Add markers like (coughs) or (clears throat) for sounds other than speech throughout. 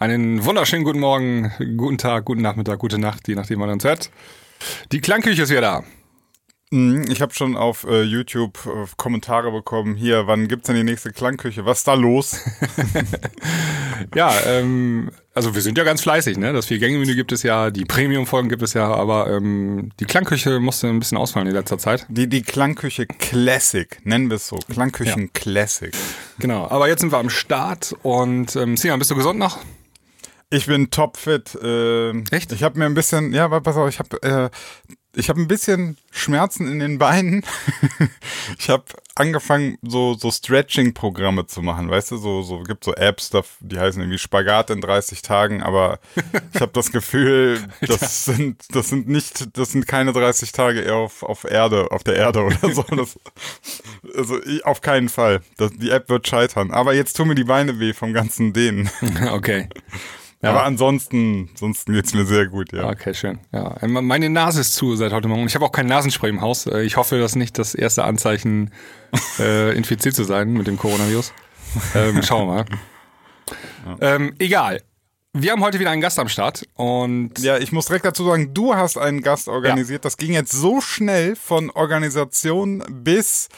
Einen wunderschönen guten Morgen, guten Tag, guten Nachmittag, gute Nacht, je nachdem man uns hört. Die Klangküche ist wieder da. Mhm, ich habe schon auf äh, YouTube äh, Kommentare bekommen. Hier, wann gibt's denn die nächste Klangküche? Was ist da los? (laughs) ja, ähm, also wir sind ja ganz fleißig, ne? Das Vier-Gänge-Menü gibt es ja, die Premium-Folgen gibt es ja, aber ähm, die Klangküche musste ein bisschen ausfallen in letzter Zeit. Die, die Klangküche Classic, nennen wir es so. Klangküchen ja. Classic. Genau, aber jetzt sind wir am Start und ähm, Sinan, bist du gesund noch? Ich bin topfit. Äh, Echt? Ich habe mir ein bisschen, ja, pass auf, ich habe äh, ich habe ein bisschen Schmerzen in den Beinen. (laughs) ich habe angefangen, so, so Stretching-Programme zu machen. Weißt du, so, so gibt so Apps, die heißen irgendwie Spagat in 30 Tagen, aber (laughs) ich habe das Gefühl, das sind, das sind nicht, das sind keine 30 Tage eher auf, auf Erde, auf der Erde oder so. (laughs) Das, also ich, auf keinen Fall. Das, die App wird scheitern. Aber jetzt tun mir die Beine weh vom ganzen Dehnen. Okay. Ja. Aber ansonsten, ansonsten geht's mir sehr gut, ja. Okay, schön. Ja, meine Nase ist zu seit heute Morgen. Ich habe auch kein Nasenspray im Haus. Äh, ich hoffe, das ist nicht das erste Anzeichen, (laughs) äh, infiziert zu sein mit dem Coronavirus. Ähm, schauen wir mal. Ja. Ähm, egal. Wir haben heute wieder einen Gast am Start und ja, ich muss direkt dazu sagen, du hast einen Gast organisiert. Ja. Das ging jetzt so schnell von Organisation bis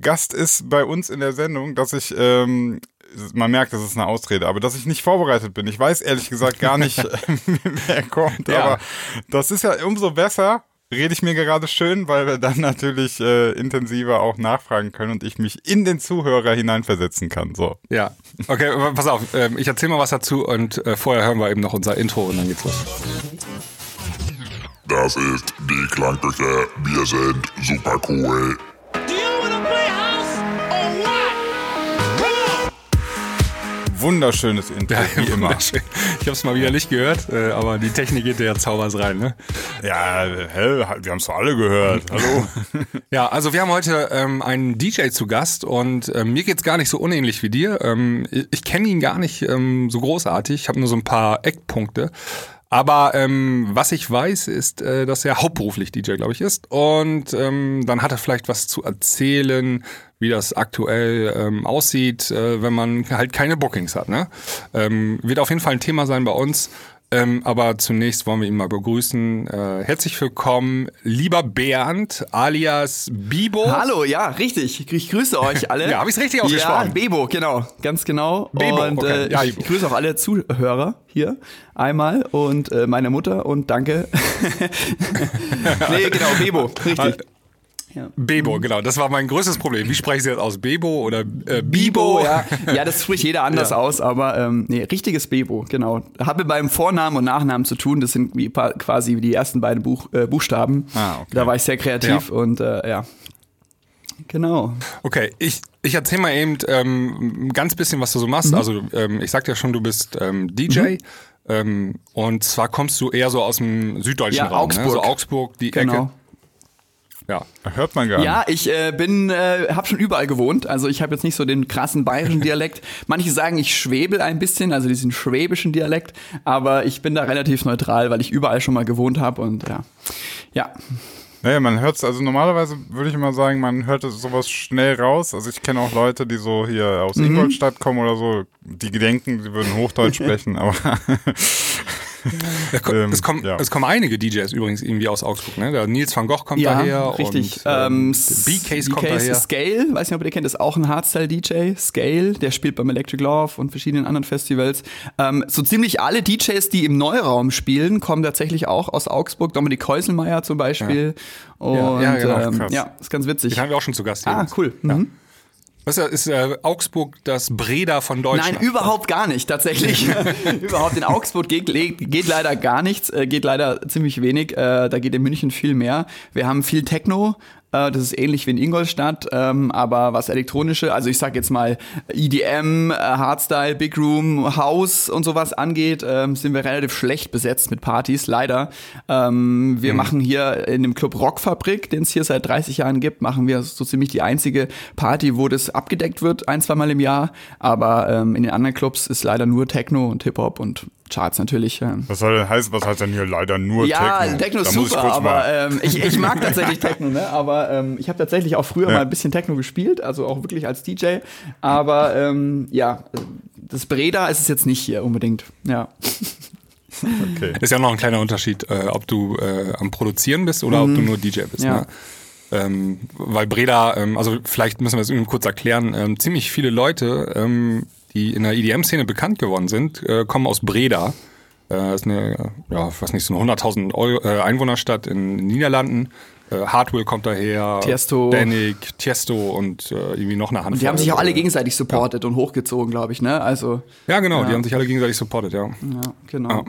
Gast ist bei uns in der Sendung, dass ich ähm, man merkt, das ist eine Ausrede, aber dass ich nicht vorbereitet bin. Ich weiß ehrlich gesagt gar nicht, (laughs) (laughs) wer kommt, ja. aber das ist ja umso besser, rede ich mir gerade schön, weil wir dann natürlich äh, intensiver auch nachfragen können und ich mich in den Zuhörer hineinversetzen kann. So. Ja, okay, pass auf, äh, ich erzähle mal was dazu und äh, vorher hören wir eben noch unser Intro und dann geht's los. Das ist die Klangküche. Wir sind super cool. Wunderschönes Intro, ja, wie immer. Ich habe es mal wieder nicht gehört, äh, aber die Technik geht ja zaubers rein, ne? Ja, hell, wir haben es doch alle gehört. Hallo. (laughs) ja, also wir haben heute ähm, einen DJ zu Gast und ähm, mir geht's gar nicht so unähnlich wie dir. Ähm, ich kenne ihn gar nicht ähm, so großartig, ich habe nur so ein paar Eckpunkte. Aber ähm, was ich weiß, ist, äh, dass er hauptberuflich DJ, glaube ich, ist. Und ähm, dann hat er vielleicht was zu erzählen, wie das aktuell ähm, aussieht, äh, wenn man halt keine Bookings hat. Ne? Ähm, wird auf jeden Fall ein Thema sein bei uns. Ähm, aber zunächst wollen wir ihn mal begrüßen. Äh, herzlich willkommen, lieber Bernd alias Bibo. Hallo, ja, richtig. Ich grüße euch (laughs) alle. ja, habe ich es richtig ausgesprochen? Ja, Bebo, genau, ganz genau. Bebo, und okay. äh, ja, ich grüße auch alle Zuhörer hier einmal und äh, meine Mutter und danke. (laughs) nee, genau, Bebo, (laughs) richtig. Ja. Bebo, genau. Das war mein größtes Problem. Wie spreche ich jetzt aus? Bebo oder äh, Bibo? Bibo? Ja. ja, das spricht jeder anders ja. aus, aber ähm, nee, richtiges Bebo, genau. Hat mit meinem Vornamen und Nachnamen zu tun. Das sind wie, quasi die ersten beiden Buch, äh, Buchstaben. Ah, okay. Da war ich sehr kreativ ja. und äh, ja. Genau. Okay, ich, ich erzähle mal eben ähm, ganz bisschen, was du so machst. Mhm. Also ähm, ich sagte ja schon, du bist ähm, DJ. Mhm. Ähm, und zwar kommst du eher so aus dem süddeutschen ja, Raum, Augsburg. Ne? so Augsburg, die genau. Ecke. Ja, hört man gar nicht. Ja, ich äh, bin, äh, habe schon überall gewohnt. Also ich habe jetzt nicht so den krassen bayerischen (laughs) Dialekt. Manche sagen, ich schwebel ein bisschen, also diesen schwäbischen Dialekt. Aber ich bin da relativ neutral, weil ich überall schon mal gewohnt habe und ja, ja. Naja, man hört es, also normalerweise würde ich immer sagen, man hört sowas schnell raus. Also ich kenne auch Leute, die so hier aus mhm. Ingolstadt kommen oder so, die denken, sie würden Hochdeutsch (laughs) sprechen, aber (laughs) ähm, es, kommen, ja. es kommen einige DJs übrigens irgendwie aus Augsburg, ne? Der Nils van Gogh kommt ja, daher. Richtig. Und, ähm, B-Case kommt daher. Scale, weiß nicht, ob ihr den kennt, ist auch ein Hardstyle-DJ. Scale, der spielt beim Electric Love und verschiedenen anderen Festivals. Ähm, so ziemlich alle DJs, die im Neuraum spielen, kommen tatsächlich auch aus Augsburg. Dominik Häuselmeier zum Beispiel. Ja. Und ja, genau, ähm, ja, ist ganz witzig. Den haben wir auch schon zu Gast. Ah, cool. Mhm. Was ist äh, Augsburg das Breda von Deutschland? Nein, überhaupt gar nicht, tatsächlich. (laughs) (laughs) überhaupt in Augsburg geht, geht leider gar nichts, äh, geht leider ziemlich wenig. Äh, da geht in München viel mehr. Wir haben viel Techno, äh, das ist ähnlich wie in Ingolstadt, ähm, aber was elektronische, also ich sag jetzt mal EDM, äh, Hardstyle, Big Room, House und sowas angeht, ähm, sind wir relativ schlecht besetzt mit Partys, leider. Ähm, wir mhm. machen hier in dem Club Rockfabrik, den es hier seit 30 Jahren gibt, machen wir so ziemlich die einzige Party, wo das abgedeckt wird, ein, zweimal im Jahr. Aber ähm, in den anderen Clubs ist leider nur Techno und Hip-Hop und Charts natürlich. Ähm. Was soll denn heißen, was heißt denn hier leider nur ja, Techno? Ja, Techno ist super, aber ähm, ich, ich mag (laughs) tatsächlich Techno, ne? Aber ähm, ich habe tatsächlich auch früher ja. mal ein bisschen Techno gespielt, also auch wirklich als DJ. Aber ähm, ja, das Breda ist es jetzt nicht hier unbedingt. Ja. Okay. Ist ja noch ein kleiner Unterschied, äh, ob du äh, am Produzieren bist oder mhm. ob du nur DJ bist. Ja. Ne? Ähm, weil Breda, ähm, also vielleicht müssen wir es irgendwie kurz erklären, ähm, ziemlich viele Leute, ähm, die in der EDM-Szene bekannt geworden sind, äh, kommen aus Breda. Äh, ist eine, ja, weiß nicht, so eine 100.000 äh, Einwohnerstadt in den Niederlanden. Äh, Hardwell kommt daher, Tiesto. Danik, Tiesto und äh, irgendwie noch eine Handvoll. Und die haben sich auch alle gegenseitig supportet ja. und hochgezogen, glaube ich, ne? Also. Ja, genau, ja. die haben sich alle gegenseitig supportet, ja. Ja, genau. Ja.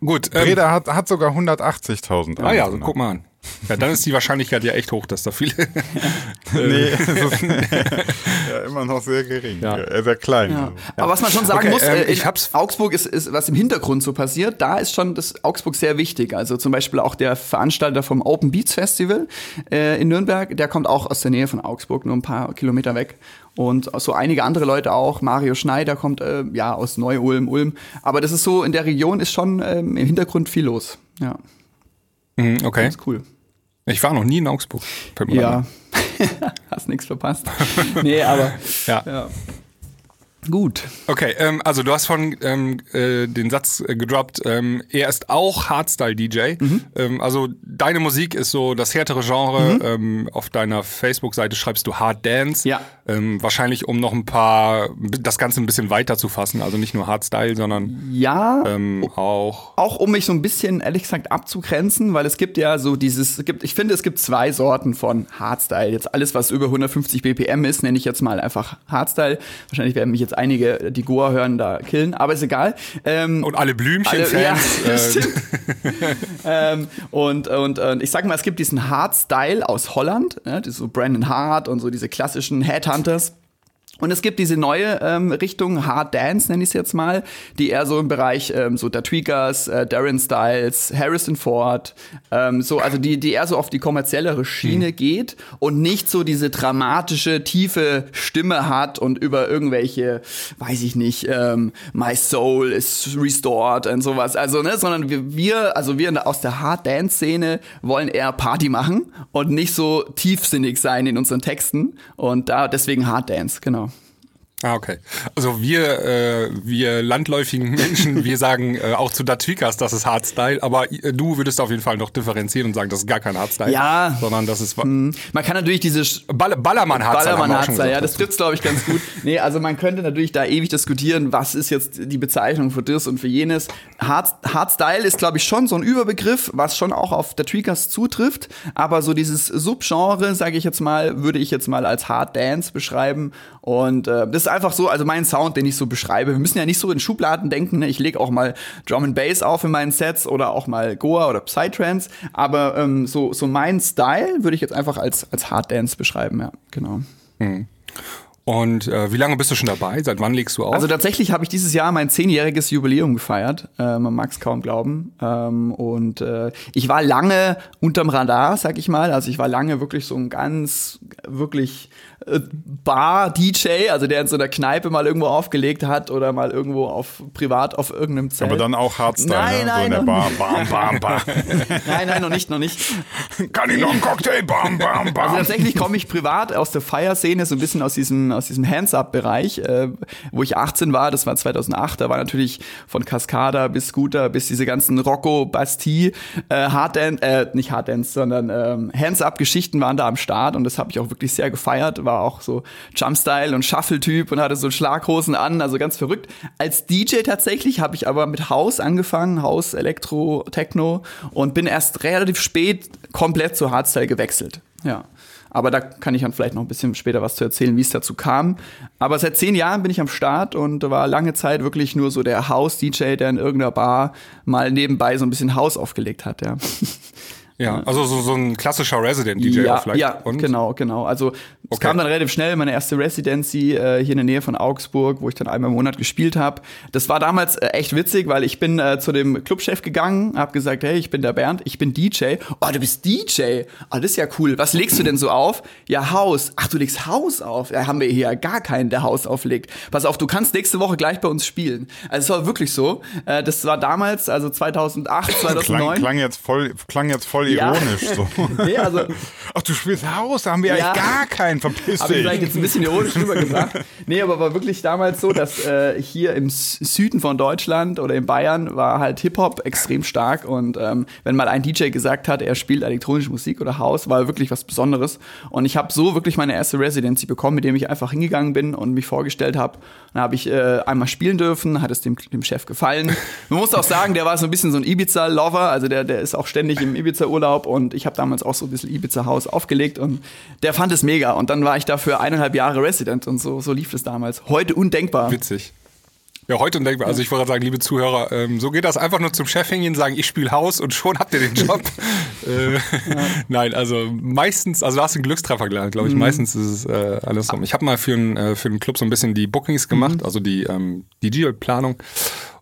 Gut. Ähm, Breda hat, hat sogar 180.000. Ah ja, so, guck mal an. Ja, dann ist die Wahrscheinlichkeit ja echt hoch, dass da viele. (laughs) nee, (laughs) ist ja, immer noch sehr gering. Ja. Sehr klein. Ja. Aber was man schon sagen okay, muss, ähm, äh, ich hab's Augsburg ist, ist, was im Hintergrund so passiert, da ist schon das Augsburg sehr wichtig. Also zum Beispiel auch der Veranstalter vom Open Beats Festival äh, in Nürnberg, der kommt auch aus der Nähe von Augsburg, nur ein paar Kilometer weg. Und so einige andere Leute auch. Mario Schneider kommt äh, ja aus Neu-Ulm, Ulm. Aber das ist so, in der Region ist schon ähm, im Hintergrund viel los. Ja. Mhm, okay. Das ist cool. Ich war noch nie in Augsburg. Ja, (laughs) hast nichts verpasst. nee, aber (laughs) ja. ja. Gut. Okay, ähm, also du hast von ähm, äh, den Satz äh, gedroppt, ähm, er ist auch Hardstyle-DJ. Mhm. Ähm, also deine Musik ist so das härtere Genre. Mhm. Ähm, auf deiner Facebook-Seite schreibst du Hard Dance. Ja. Ähm, wahrscheinlich, um noch ein paar, das Ganze ein bisschen weiter zu fassen. Also nicht nur Hardstyle, sondern ja, auch. Auch um mich so ein bisschen, ehrlich gesagt, abzugrenzen, weil es gibt ja so dieses, es gibt, ich finde, es gibt zwei Sorten von Hardstyle. Jetzt alles, was über 150 BPM ist, nenne ich jetzt mal einfach Hardstyle. Wahrscheinlich werden mich jetzt einige, die Goa hören, da killen, aber ist egal. Ähm, und alle Blümchen-Fans. Ja, äh. (laughs) ähm, und, und, und ich sag mal, es gibt diesen Hardstyle aus Holland, ja, so Brandon Hart und so diese klassischen Headhunters. Und es gibt diese neue ähm, Richtung, Hard Dance nenne ich es jetzt mal, die eher so im Bereich ähm, so der Tweakers, äh, Darren Styles, Harrison Ford, ähm, so, also die, die eher so auf die kommerziellere Schiene mhm. geht und nicht so diese dramatische, tiefe Stimme hat und über irgendwelche, weiß ich nicht, ähm, My Soul is restored und sowas. Also, ne, sondern wir, wir also wir aus der Hard Dance-Szene wollen eher Party machen und nicht so tiefsinnig sein in unseren Texten. Und da deswegen Hard Dance, genau. Ah, okay. Also wir, äh, wir landläufigen Menschen, (laughs) wir sagen äh, auch zu Datwikas, das ist Hardstyle, aber äh, du würdest auf jeden Fall noch differenzieren und sagen, das ist gar kein Hardstyle. Ja. Sondern das ist. Mh. Man kann natürlich diese Ball Ballermann Hardstyle. Ballermann Hardstyle, ja, das trifft glaube ich ganz gut. nee, also man könnte natürlich da ewig diskutieren, was ist jetzt die Bezeichnung für das und für jenes. Hard, Hardstyle ist glaube ich schon so ein Überbegriff, was schon auch auf Datwikas zutrifft, aber so dieses Subgenre, sage ich jetzt mal, würde ich jetzt mal als Hard Dance beschreiben und äh, das ist einfach so, also mein Sound, den ich so beschreibe. Wir müssen ja nicht so in Schubladen denken. Ne? Ich lege auch mal Drum and Bass auf in meinen Sets oder auch mal Goa oder Psytrance. Aber ähm, so, so mein Style würde ich jetzt einfach als, als Hard Dance beschreiben, ja, genau. Mhm. Und äh, wie lange bist du schon dabei? Seit wann legst du auf? Also tatsächlich habe ich dieses Jahr mein zehnjähriges Jubiläum gefeiert. Äh, man mag es kaum glauben. Ähm, und äh, ich war lange unterm Radar, sag ich mal. Also ich war lange wirklich so ein ganz, wirklich Bar-DJ, also der in so einer Kneipe mal irgendwo aufgelegt hat oder mal irgendwo auf privat auf irgendeinem Zelt. Aber dann auch Hardstyle, nein, ne? nein, so in der Bar, bam, bam, bam. (laughs) nein, nein, noch nicht, noch nicht. Kann ich noch einen Cocktail, bam, bam, bam. Also tatsächlich komme ich privat aus der Feierszene, so ein bisschen aus diesem, aus diesem Hands-Up-Bereich, äh, wo ich 18 war, das war 2008, da war natürlich von Cascada bis Scooter bis diese ganzen Rocco, Bastille, äh, Harddance, äh, nicht Harddance, sondern ähm, Hands-Up-Geschichten waren da am Start und das habe ich auch wirklich sehr gefeiert, war auch so Jumpstyle und Shuffle-Typ und hatte so Schlaghosen an, also ganz verrückt. Als DJ tatsächlich habe ich aber mit Haus angefangen, Haus, Elektro, Techno und bin erst relativ spät komplett zu Hardstyle gewechselt. Ja. Aber da kann ich dann vielleicht noch ein bisschen später was zu erzählen, wie es dazu kam. Aber seit zehn Jahren bin ich am Start und war lange Zeit wirklich nur so der House-DJ, der in irgendeiner Bar mal nebenbei so ein bisschen Haus aufgelegt hat, ja. Ja, also so, so ein klassischer Resident-DJ ja, vielleicht. Ja, und? genau, genau. Also es okay. kam dann relativ schnell meine erste Residency äh, hier in der Nähe von Augsburg, wo ich dann einmal im Monat gespielt habe. Das war damals äh, echt witzig, weil ich bin äh, zu dem Clubchef gegangen, habe gesagt, hey, ich bin der Bernd, ich bin DJ. Oh, du bist DJ? Oh, das ist ja cool. Was legst du denn so auf? Ja, Haus. Ach, du legst Haus auf? Ja, haben wir hier gar keinen, der Haus auflegt. Pass auf, du kannst nächste Woche gleich bei uns spielen. Also es war wirklich so. Äh, das war damals, also 2008, 2009. (laughs) klang, klang jetzt voll, klang jetzt voll voll Ja. ironisch so. (laughs) Nee, also Ach, du spielst Haus, da haben wir Ja. eigentlich gar keinen, verpiss Habe ich vielleicht dich. jetzt ein bisschen ironisch rübergebracht. Nee, aber war wirklich damals so, dass äh, hier im Süden von Deutschland oder in Bayern war halt Hip-Hop extrem stark und ähm, wenn mal ein DJ gesagt hat, er spielt elektronische Musik oder House, war wirklich was Besonderes. Und ich habe so wirklich meine erste Residency bekommen, mit dem ich einfach hingegangen bin und mich vorgestellt habe. Dann habe ich äh, einmal spielen dürfen, hat es dem, dem Chef gefallen. Man muss auch sagen, der war so ein bisschen so ein Ibiza-Lover, also der, der ist auch ständig im Ibiza-Urlaub und ich habe damals auch so ein bisschen Ibiza-Haus aufgelegt und der fand es mega. Und dann war ich dafür eineinhalb Jahre Resident und so, so lief es damals. Heute undenkbar. Witzig. Ja, heute undenkbar. Also ich wollte sagen, liebe Zuhörer, ähm, so geht das einfach nur zum Chef hingehen, sagen, ich spiele Haus und schon habt ihr den Job. (laughs) äh, Nein, also meistens, also du hast einen Glückstreffer gelernt, glaube ich. Meistens ist es äh, andersrum. Ich habe mal für einen äh, für einen Club so ein bisschen die Bookings gemacht, also die ähm, DJ-Planung.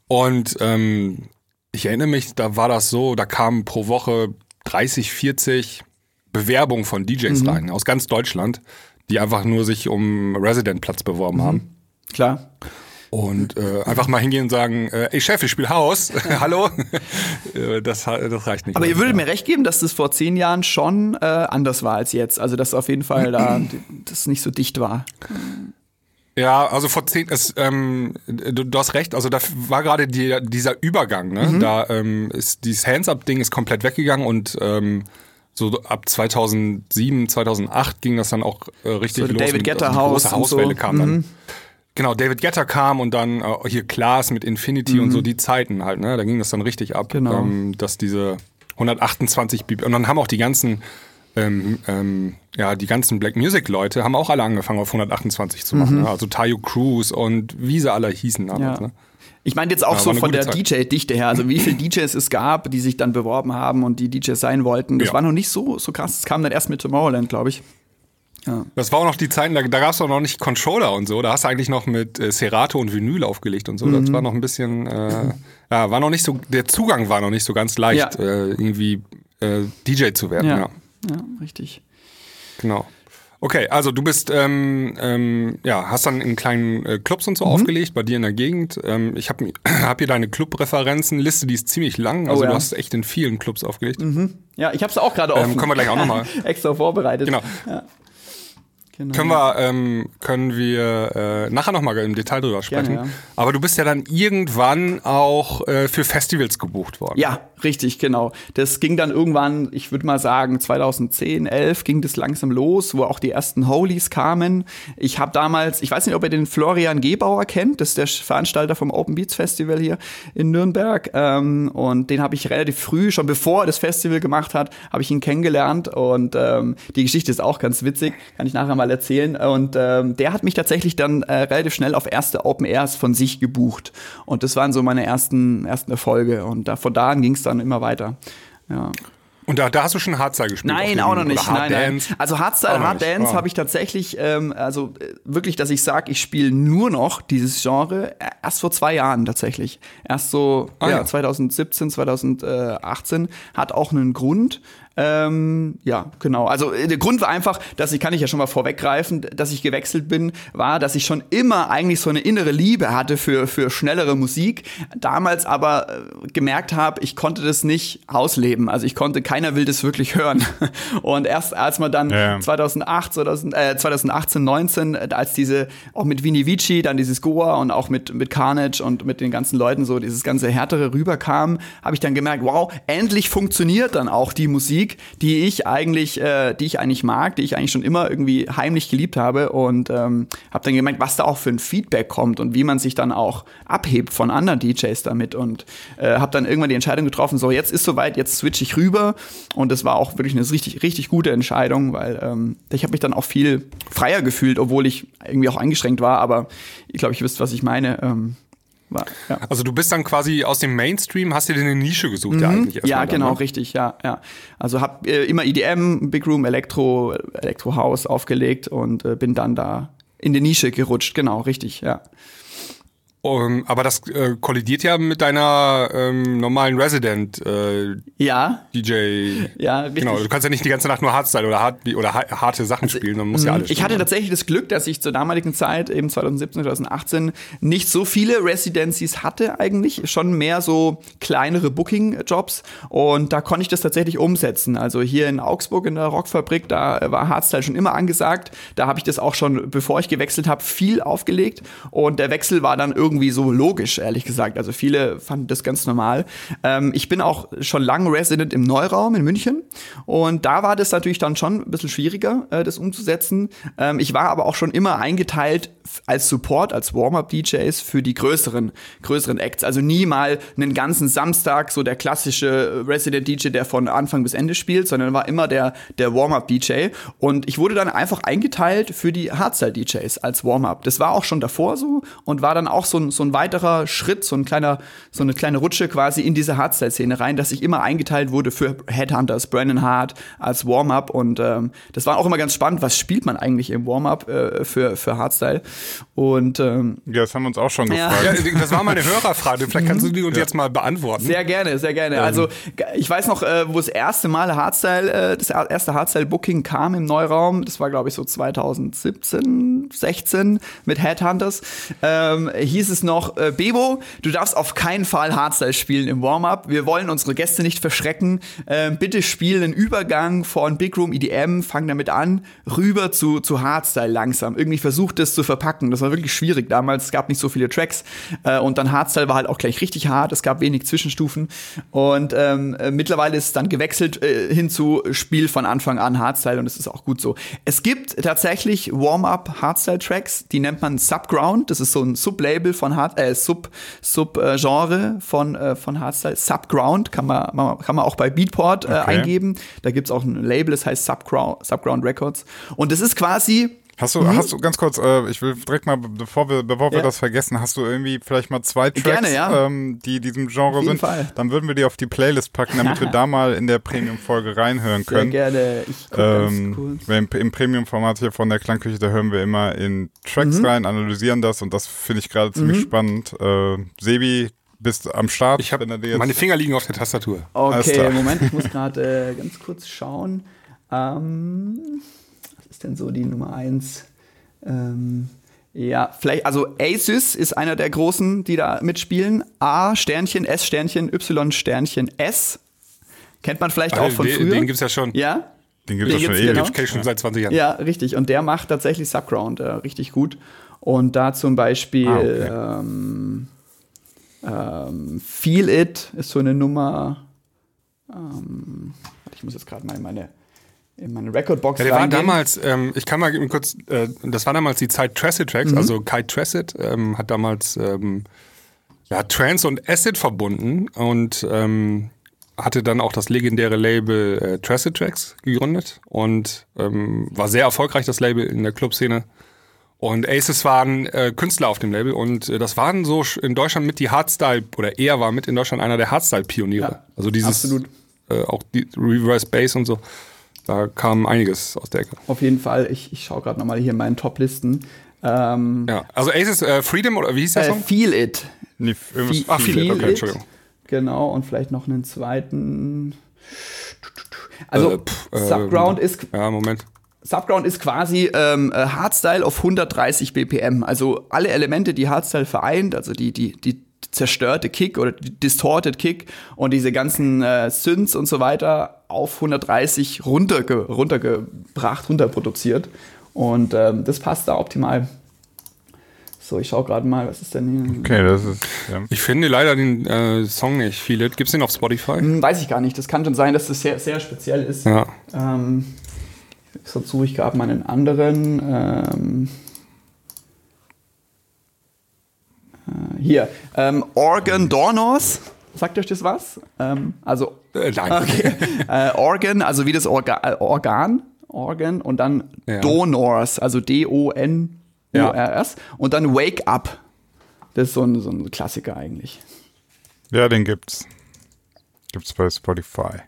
Und ähm, ich erinnere mich, da war das so, da kamen pro Woche 30, 40 Bewerbungen von DJs rein aus ganz Deutschland, die einfach nur sich um Resident-Platz beworben haben. Klar. Und äh, einfach mal hingehen und sagen, äh, ey Chef, ich spiele Haus, (laughs) (laughs) hallo. Äh, das, das reicht nicht. Aber ihr würdet ja. mir recht geben, dass das vor zehn Jahren schon äh, anders war als jetzt. Also dass auf jeden Fall da (clears throat) das nicht so dicht war. Ja, also vor zehn, es, ähm, du, du hast recht, also da war gerade die, dieser Übergang, ne? Da ähm, ist dieses Hands-Up-Ding ist komplett weggegangen und ähm, so ab 2007, 2008 ging das dann auch äh, richtig So los. David mit- Guetta also die House große und so. Hauswelle kam dann. Genau, David Getter kam und dann äh, hier Klaas mit Infinity und so die Zeiten halt, ne? Da ging das dann richtig ab, Genau. ähm, dass diese 128 BPM und dann haben auch die ganzen ähm, ähm, ja, die ganzen Black Music Leute haben auch alle angefangen auf 128 zu machen. Ne? Also Tayo Cruz und wie sie alle hießen damals. Ja. Ne? Ich meine jetzt auch Ja, so von der Zeit. DJ-Dichte her, also wie viele DJs es gab, die sich dann beworben haben und die DJs sein wollten. Das Ja. war noch nicht so, so krass. Das kam dann erst mit Tomorrowland, glaube ich. Das war auch noch die Zeiten, da, da gab es auch noch nicht Controller und so. Da hast du eigentlich noch mit äh, Serato und Vinyl aufgelegt und so. Mhm. Das war noch ein bisschen, äh, ja, war noch nicht so, der Zugang war noch nicht so ganz leicht, Ja. äh, irgendwie äh, DJ zu werden. Ja. Ja, ja richtig. Genau. Okay, also du bist, ähm, ähm, ja, hast dann in kleinen äh, Clubs Mhm. und so aufgelegt, bei dir in der Gegend. Ähm, ich habe (clears throat) hab hier deine Clubreferenzenliste, die ist ziemlich lang. Also Oh ja. du hast echt in vielen Clubs aufgelegt. Ja, ich habe es auch gerade offen. Ähm, können wir gleich auch noch mal. (laughs) Extra vorbereitet. Genau. Genau. Können wir, ähm, können wir äh, nachher nochmal im Detail drüber sprechen. Gerne, ja. Aber du bist ja dann irgendwann auch äh, für Festivals gebucht worden. Ja, richtig, genau. Das ging dann irgendwann, ich würde mal sagen, 2010, 11 ging das langsam los, wo auch die ersten Holies kamen. Ich habe damals, ich weiß nicht, ob ihr den Florian Gebauer kennt, das ist der Veranstalter vom Open Beats Festival hier in Nürnberg. Ähm, und den habe ich relativ früh, schon bevor er das Festival gemacht hat, habe ich ihn kennengelernt. Und ähm, die Geschichte ist auch ganz witzig, kann ich nachher mal erzählen. Und ähm, der hat mich tatsächlich dann äh, relativ schnell auf erste Open Airs von sich gebucht. Und das waren so meine ersten, ersten Erfolge. Und da, von da an ging es dann immer weiter. Ja. Und da, da hast du schon Hardstyle gespielt? Nein, auf auch noch nicht. Nein, nein. Harddance? Also Hardstyle, noch Hard nicht. Dance Ah. habe ich tatsächlich, ähm, also äh, wirklich, dass ich sage, ich spiele nur noch dieses Genre äh, erst vor zwei Jahren tatsächlich. Erst so Ah, ja. 2017, 2018 hat auch einen Grund. Ähm, ja, genau. Also äh, der Grund war einfach, dass ich, kann ich ja schon mal vorweggreifen, dass ich gewechselt bin, war, dass ich schon immer eigentlich so eine innere Liebe hatte für, für schnellere Musik. Damals aber äh, gemerkt habe, ich konnte das nicht ausleben. Also ich konnte, keiner will das wirklich hören. (laughs) Und erst als man dann Ja. 2008, 2000, äh, 2018, 19, äh, als diese, auch mit Vini Vici, dann dieses Goa und auch mit, mit Carnage und mit den ganzen Leuten so dieses ganze Härtere rüberkam, habe ich dann gemerkt, wow, endlich funktioniert dann auch die Musik, die ich eigentlich, äh, die ich eigentlich mag, die ich eigentlich schon immer irgendwie heimlich geliebt habe und ähm, habe dann gemerkt, was da auch für ein Feedback kommt und wie man sich dann auch abhebt von anderen DJs damit und äh, habe dann irgendwann die Entscheidung getroffen, so jetzt ist soweit, jetzt switch ich rüber und das war auch wirklich eine richtig, richtig gute Entscheidung, weil ähm, ich habe mich dann auch viel freier gefühlt, obwohl ich irgendwie auch eingeschränkt war, aber ich glaube, ich wisst, was ich meine. Ähm, war, ja. Also du bist dann quasi aus dem Mainstream, hast dir eine Nische gesucht, ja eigentlich erstmal Mhm. Ja, dann, genau, ne? richtig, ja, ja. Also hab äh, immer EDM, Big Room, Elektro, Elektro House aufgelegt und äh, bin dann da in die Nische gerutscht, genau, richtig, ja. Um, aber das äh, kollidiert ja mit deiner ähm, normalen Resident äh, Ja, DJ. ja, richtig. Genau, du kannst ja nicht die ganze Nacht nur Hardstyle oder, hart, oder ha- harte Sachen spielen, man muss ja alles Also, Ich hatte tatsächlich das Glück, dass ich zur damaligen Zeit, eben 2017, 2018, nicht so viele Residencies hatte eigentlich, schon mehr so kleinere Booking-Jobs und da konnte ich das tatsächlich umsetzen. Also hier in Augsburg in der Rockfabrik, da war Hardstyle schon immer angesagt. Da habe ich das auch schon, bevor ich gewechselt habe, viel aufgelegt und der Wechsel war dann irgendwie so logisch, ehrlich gesagt. Also viele fanden das ganz normal. Ähm, ich bin auch schon lange Resident im Neuraum in München und da war das natürlich dann schon ein bisschen schwieriger, äh, das umzusetzen. Ähm, ich war aber auch schon immer eingeteilt als Support, als Warm-Up-DJs für die größeren, größeren Acts. Also nie mal einen ganzen Samstag so der klassische Resident-DJ, der von Anfang bis Ende spielt, sondern war immer der, der Warm-Up-DJ. Und ich wurde dann einfach eingeteilt für die Hardstyle-DJs als Warm-Up. Das war auch schon davor so und war dann auch so ein, so ein weiterer Schritt, so ein kleiner, so eine kleine Rutsche quasi in diese Hardstyle-Szene rein, dass ich immer eingeteilt wurde für Headhunters, Brandon Hart als Warm-Up und ähm, das war auch immer ganz spannend, was spielt man eigentlich im Warm-Up äh, für, für Hardstyle und ähm, Ja, das haben wir uns auch schon Ja. gefragt. Ja, das war meine Hörerfrage. Vielleicht kannst du die uns jetzt mal beantworten. Sehr gerne, sehr gerne. Also g- ich weiß noch, äh, wo das erste Mal Hardstyle, äh, das er- erste Hardstyle-Booking kam im Neuraum. Das war, glaube ich, so 2017, 16 mit Headhunters. Ähm, hieß es noch, äh, Bebo, du darfst auf keinen Fall Hardstyle spielen im Warm-up. Wir wollen unsere Gäste nicht verschrecken. Ähm, bitte spiel einen Übergang von Big Room EDM, fang damit an, rüber zu, zu Hardstyle langsam. Irgendwie versucht das zu verpacken. Das war wirklich schwierig damals. Es gab nicht so viele Tracks. Äh, und dann Hardstyle war halt auch gleich richtig hart. Es gab wenig Zwischenstufen. Und ähm, äh, mittlerweile ist es dann gewechselt äh, hin zu Spiel von Anfang an Hardstyle und das ist auch gut so. Es gibt tatsächlich Warm-up Hardstyle-Tracks, die nennt man Subground. Das ist so ein Sublabel von Hard, äh, Sub, Sub äh, von, äh, von Hardstyle. Subground kann man, man- kann man auch bei Beatport äh, Okay. eingeben. Da gibt's auch ein Label, das heißt Subground, Subground Records. Und das ist quasi Hast du, hast du ganz kurz, äh, ich will direkt mal, bevor wir, bevor wir Ja. das vergessen, hast du irgendwie vielleicht mal zwei Tracks, Gerne, ja. ähm, die diesem Genre Auf jeden sind? Fall. Dann würden wir die auf die Playlist packen, damit wir (laughs) da mal in der Premium-Folge reinhören sehr können. gerne. Ich Ähm, im, Im Premium-Format hier von der Klangküche, da hören wir immer in Tracks Mhm. rein, analysieren das und das finde ich gerade ziemlich spannend. Äh, Sebi, bist am Start? Ich jetzt- meine Finger liegen auf der Tastatur. Okay. Moment, ich muss gerade äh, ganz kurz schauen. Ähm, ist denn so die Nummer eins? Ähm, ja, vielleicht, also Asus ist einer der großen, die da mitspielen. A, Sternchen, S, Sternchen, Y, Sternchen, S. Kennt man vielleicht auch von den, früher. den gibt's ja schon. ja? Den gibt es Den schon gibt's, genau. Ich schon seit 20 Jahren. Ja, richtig. Und der macht tatsächlich Subground äh, richtig gut. Und da zum Beispiel Ah, okay. ähm, ähm, Feel It ist so eine Nummer. Ähm, ich muss jetzt gerade mal in meine, in meine Recordbox Ja, der war reingehen. damals, ähm, ich kann mal eben kurz, äh, das war damals die Zeit Tracid Tracks, Mhm. also Kai Tracid ähm, hat damals ähm, ja, Trance und Acid verbunden und ähm, hatte dann auch das legendäre Label äh, Tracid Tracks gegründet und ähm, war sehr erfolgreich, das Label in der Clubszene. Und Aces waren äh, Künstler auf dem Label und äh, das waren so in Deutschland mit die Hardstyle, oder er war mit in Deutschland einer der Hardstyle-Pioniere. Ja, also dieses, absolut. Äh, auch die Reverse Bass und so, da kam einiges aus der Ecke. Auf jeden Fall. Ich, ich schaue gerade nochmal hier in meinen Top-Listen. Ähm, Ja, also Aces äh, Freedom oder wie hieß der äh, Song? Feel It. Nee, irgendwas Feel, Ach, Feel It, okay, Entschuldigung. Genau, und vielleicht noch einen zweiten. Also, Äh, pff, ähm, Subground ist Ja, Moment. Subground ist quasi ähm, äh, Hardstyle auf 130 BPM. Also alle Elemente, die Hardstyle vereint, also die, die, die zerstörte Kick oder die distorted Kick und diese ganzen äh, Synths und so weiter auf 130 runterge runtergebracht, runterproduziert. Und ähm, das passt da optimal. So, ich schaue gerade mal, was ist denn hier? Okay, das ist. Ja. Ich finde leider den äh, Song nicht. Feel It. Gibt's den auf Spotify? Hm, weiß ich gar nicht. Das kann schon sein, dass das sehr, sehr speziell ist. Ja. Ähm, sonst suche ich gerade mal einen anderen. Ähm, äh, hier, ähm, Organ Dornos. Sagt euch das was? Ähm, also, Äh, nein. (laughs) okay. äh, Organ, also wie das Orga äh, Organ, Organ und dann Ja. Donors, also D-O-N-O-R-S und dann Wake Up. Das ist so ein, so ein Klassiker eigentlich. ja, den gibt's. Gibt's bei Spotify.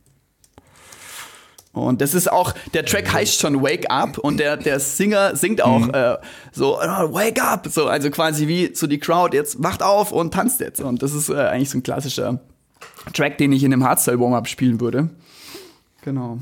Und das ist auch, der Track heißt schon Wake Up und der, der Singer singt auch Mhm. äh, so, "Oh, Wake Up! So, also quasi wie so die Crowd jetzt wacht auf und tanzt jetzt. Und das ist äh, eigentlich so ein klassischer Track, den ich in einem Hardstyle-Warm-Up spielen würde. Genau.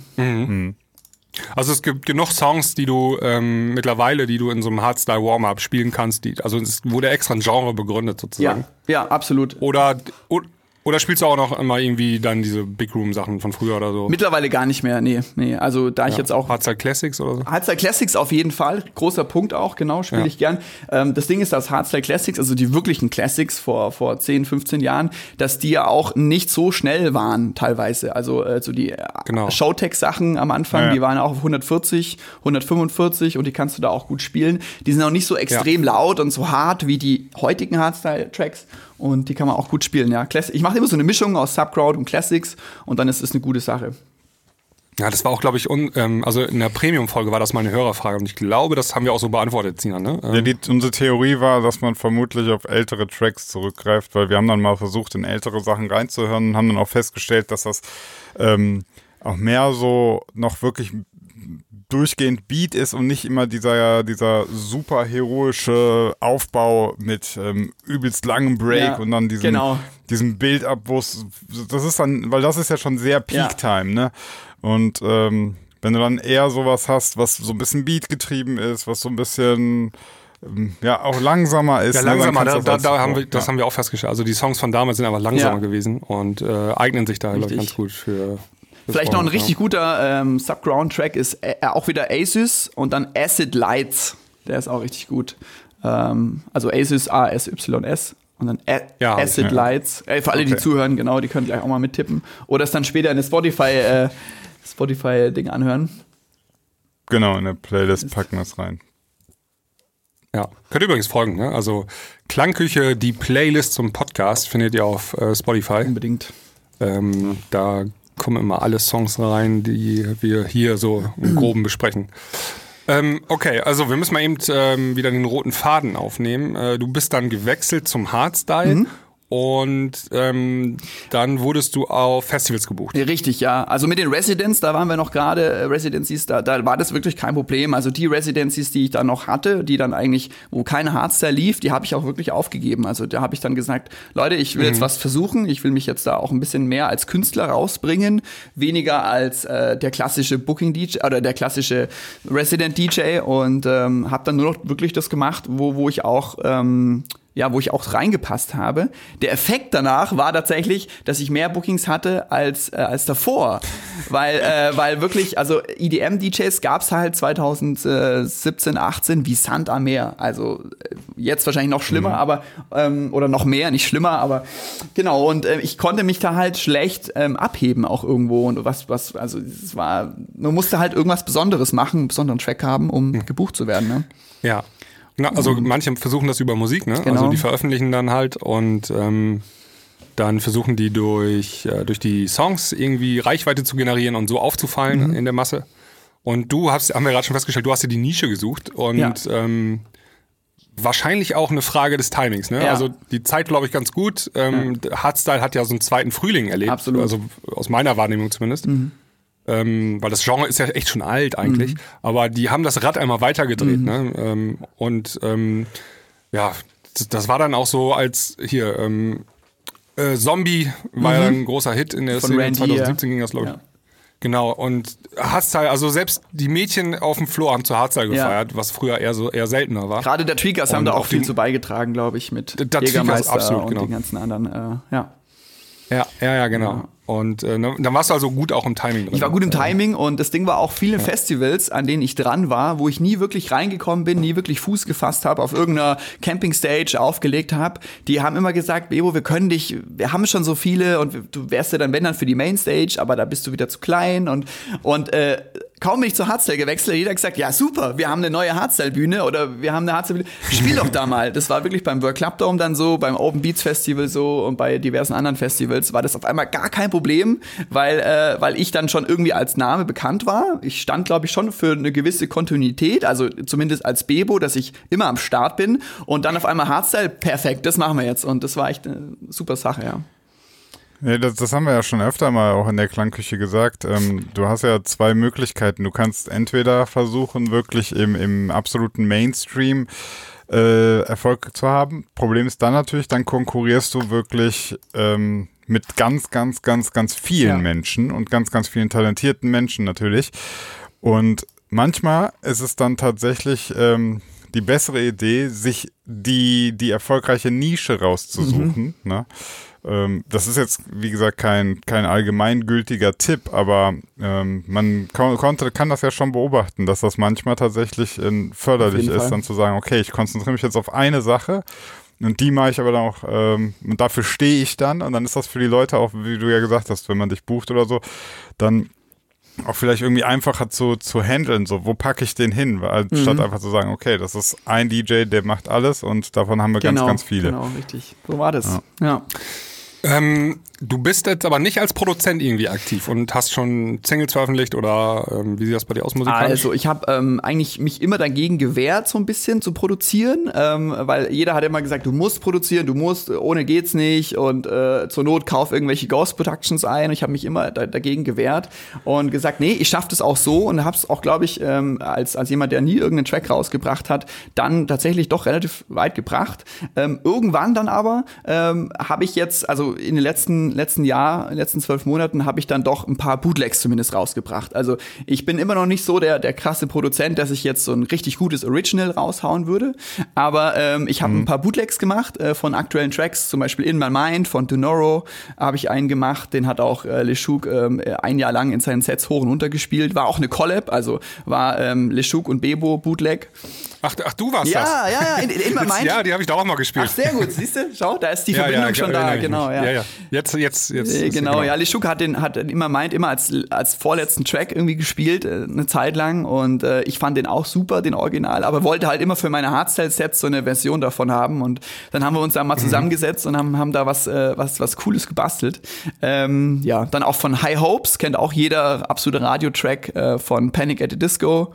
Also es gibt genug Songs, die du ähm, mittlerweile, die du in so einem Hardstyle Warm-Up spielen kannst. Die, also es wurde extra ein Genre begründet sozusagen. Ja, ja, absolut. Oder, o- oder spielst du auch noch immer irgendwie dann diese Big Room Sachen von früher oder so? Mittlerweile gar nicht mehr, nee, nee. Also da ich jetzt auch Hardstyle Classics oder so? Hardstyle Classics auf jeden Fall. Großer Punkt auch, genau, spiele Ja. ich gern. Ähm, das Ding ist, dass Hardstyle Classics, also die wirklichen Classics vor, vor 10, 15 Jahren, dass die ja auch nicht so schnell waren, teilweise. Also äh, so die äh, Genau. Showtex-Sachen am Anfang, Ja, die waren auch auf 140, 145 und die kannst du da auch gut spielen. Die sind auch nicht so extrem laut und so hart wie die heutigen Hardstyle-Tracks. Und die kann man auch gut spielen, ja. Ich mache immer so eine Mischung aus Subcrowd und Classics und dann ist es eine gute Sache. Ja, das war auch, glaube ich, un, ähm, also in der Premium-Folge war das mal eine Hörerfrage und ich glaube, das haben wir auch so beantwortet, Sinan, ne? Ähm, Ja, die, unsere Theorie war, dass man vermutlich auf ältere Tracks zurückgreift, weil wir haben dann mal versucht, in ältere Sachen reinzuhören und haben dann auch festgestellt, dass das ähm, auch mehr so noch wirklich durchgehend Beat ist und nicht immer dieser, dieser super heroische Aufbau mit ähm, übelst langem Break Ja, und dann diesem, genau. diesem Build-up, wo es, das ist dann, weil das ist ja schon sehr Ja. Peak-Time, ne? Und ähm, wenn du dann eher sowas hast, was so ein bisschen Beat getrieben ist, was so ein bisschen ähm, ja auch langsamer ist. ja, ne, dann langsamer, da, da, da haben wir, das ja. haben wir auch festgestellt. Also die Songs von damals sind einfach langsamer Ja. gewesen und äh, eignen sich da, glaube ich, ganz gut für. Vielleicht noch ein richtig guter ähm, Subground-Track ist äh, auch wieder Asus und dann Acid Lights. Der ist auch richtig gut. Ähm, also Asus A-S-Y-S und dann A Ja, Acid ja. Lights. Äh, für alle, die Okay. zuhören, genau, die können gleich auch mal mittippen. Oder es dann später in eine Spotify, äh, Spotify-Ding anhören. Genau, in der Playlist packen wir es rein. Ja, könnt ihr übrigens folgen, ne? Also Klangküche, die Playlist zum Podcast findet ihr auf äh, Spotify. Unbedingt. Ähm, da kommen immer alle Songs rein, die wir hier so im (clears throat) Groben besprechen. Ähm, okay, also wir müssen mal eben ähm, wieder den roten Faden aufnehmen. Äh, du bist dann gewechselt zum Hardstyle und ähm, dann wurdest du auf Festivals gebucht. Richtig, ja. Also mit den Residents, da waren wir noch gerade, äh, Residencies, da, da war das wirklich kein Problem. Also die Residencies, die ich dann noch hatte, die dann eigentlich, wo keine Hardstyle lief, die habe ich auch wirklich aufgegeben. Also da habe ich dann gesagt, Leute, ich will jetzt was versuchen, ich will mich jetzt da auch ein bisschen mehr als Künstler rausbringen, weniger als äh, der klassische Booking DJ oder der klassische Resident DJ und ähm, habe dann nur noch wirklich das gemacht, wo, wo ich auch ähm, ja, wo ich auch reingepasst habe. Der Effekt danach war tatsächlich, dass ich mehr Bookings hatte als, äh, als davor. weil, äh, weil wirklich, also EDM-DJs gab's halt 2017, 18 wie Sand am Meer. Also äh, jetzt wahrscheinlich noch schlimmer, aber ähm, oder noch mehr, nicht schlimmer, aber genau. Und äh, ich konnte mich da halt schlecht ähm, abheben auch irgendwo. Und was, was, also es war, man musste halt irgendwas Besonderes machen, einen besonderen Track haben, um gebucht zu werden. Ne? Ja. Na, also manche versuchen das über Musik, ne? Genau. Also die veröffentlichen dann halt und ähm, dann versuchen die durch, äh, durch die Songs irgendwie Reichweite zu generieren und so aufzufallen Mhm. in der Masse. Und du hast, haben wir gerade schon festgestellt, du hast dir die Nische gesucht und Ja. ähm, wahrscheinlich auch eine Frage des Timings. Ne? Ja. Also die Zeit, glaube ich, ganz gut. Ähm, Hardstyle hat ja so einen zweiten Frühling erlebt. Absolut. Mhm. Also aus meiner Wahrnehmung zumindest. Ähm, weil das Genre ist ja echt schon alt eigentlich. Aber die haben das Rad einmal weitergedreht. Mhm. Ne? Ähm, und ähm, ja, das, das war dann auch so als hier ähm, äh, Zombie war ja ein großer Hit in der Mhm. Von Szene. Randy, 2017 ja. ging das, glaube ich. Ja. Genau, und Hardstyle, also selbst die Mädchen auf dem Floor haben zu Hardstyle Ja. gefeiert, was früher eher so eher seltener war. Gerade der Tweakers haben Und da auch viel zu beigetragen, glaube ich, mit Der Tweakers, Jägermeister absolut, und genau. den ganzen anderen. Äh, ja. Ja, ja, ja, genau. Und äh, dann warst du also gut auch im Timing drin. Ich war gut im Timing und das Ding war auch viele Festivals, an denen ich dran war, wo ich nie wirklich reingekommen bin, nie wirklich Fuß gefasst habe, auf irgendeiner Campingstage aufgelegt habe. Die haben immer gesagt, Bebo, wir können dich, wir haben schon so viele und du wärst ja dann, wenn dann für die Mainstage, aber da bist du wieder zu klein und, und äh, kaum bin ich zur Hardstyle gewechselt, hat jeder gesagt, ja super, wir haben eine neue Hardstyle-Bühne oder wir haben eine Hardstyle-Bühne, spiel doch da mal. Das war wirklich beim World Club Dome dann so, beim Open Beats Festival so und bei diversen anderen Festivals war das auf einmal gar kein Problem, weil, äh, weil ich dann schon irgendwie als Name bekannt war. Ich stand, glaube ich, schon für eine gewisse Kontinuität, also zumindest als Bebo, dass ich immer am Start bin und dann auf einmal Hardstyle, perfekt, das machen wir jetzt und das war echt eine super Sache, ja. Ja, das, das haben wir ja schon öfter mal auch in der Klangküche gesagt. Ähm, du hast ja zwei Möglichkeiten. Du kannst entweder versuchen, wirklich im, im absoluten Mainstream äh, Erfolg zu haben. Problem ist dann natürlich, dann konkurrierst du wirklich ähm, mit ganz, ganz, ganz, ganz vielen Ja. Menschen und ganz, ganz vielen talentierten Menschen natürlich. Und manchmal ist es dann tatsächlich ähm, die bessere Idee, sich die, die erfolgreiche Nische rauszusuchen. Ne? Ähm, das ist jetzt, wie gesagt, kein, kein allgemeingültiger Tipp, aber ähm, man kon konnte, kann das ja schon beobachten, dass das manchmal tatsächlich äh, förderlich jeden ist, Fall. dann zu sagen, okay, ich konzentriere mich jetzt auf eine Sache und die mache ich aber dann auch, ähm, und dafür stehe ich dann und dann ist das für die Leute auch, wie du ja gesagt hast, wenn man dich bucht oder so, dann auch vielleicht irgendwie einfacher zu, zu handeln, so, wo packe ich den hin? Weil, Mhm. Statt einfach zu sagen, okay, das ist ein DJ, der macht alles und davon haben wir ganz, ganz viele. Genau, richtig. So war das. Ja. Ähm, du bist jetzt aber nicht als Produzent irgendwie aktiv und hast schon Singles veröffentlicht oder ähm, wie sieht das bei dir aus musikalisch? Also ich habe ähm, eigentlich mich immer dagegen gewehrt, so ein bisschen zu produzieren, ähm, weil jeder hat immer gesagt, du musst produzieren, du musst, ohne geht's nicht und äh, zur Not kauf irgendwelche Ghost Productions ein. Und ich habe mich immer da, dagegen gewehrt und gesagt, nee, ich schaffe das auch so und habe es auch, glaube ich, ähm, als, als jemand, der nie irgendeinen Track rausgebracht hat, dann tatsächlich doch relativ weit gebracht. Ähm, irgendwann dann aber habe ich jetzt, also in den letzten, letzten Jahr, in den letzten zwölf Monaten habe ich dann doch ein paar Bootlegs zumindest rausgebracht. Also ich bin immer noch nicht so der, der krasse Produzent, dass ich jetzt so ein richtig gutes Original raushauen würde. Aber ähm, ich habe ein paar Bootlegs gemacht äh, von aktuellen Tracks, zum Beispiel In My Mind von Donoro habe ich einen gemacht. Den hat auch äh, Leshuk ähm, ein Jahr lang in seinen Sets hoch und runter gespielt. War auch eine Collab, also war ähm, Leshuk und Bebo Bootleg. Ach, ach, du warst das. Ja, ja, ja, in, in My (laughs) Mind. ja, die habe ich da auch mal gespielt. Ach, sehr gut, siehst du? Schau, da ist die (laughs) ja, Verbindung ja, schon da, genau, mich. Ja. ja, ja. Jetzt, jetzt, jetzt. Äh, ist- Genau, ja, Lishuk hat den hat immer meint immer als als vorletzten Track irgendwie gespielt äh, eine Zeit lang und äh, ich fand den auch super, den Original, aber wollte halt immer für meine Hardstyle Sets so eine Version davon haben und dann haben wir uns da Mhm. mal zusammengesetzt und haben haben da was äh, was was cooles gebastelt. Ähm, ja, dann auch von High Hopes kennt auch jeder absolute Radiotrack äh, von Panic at the Disco.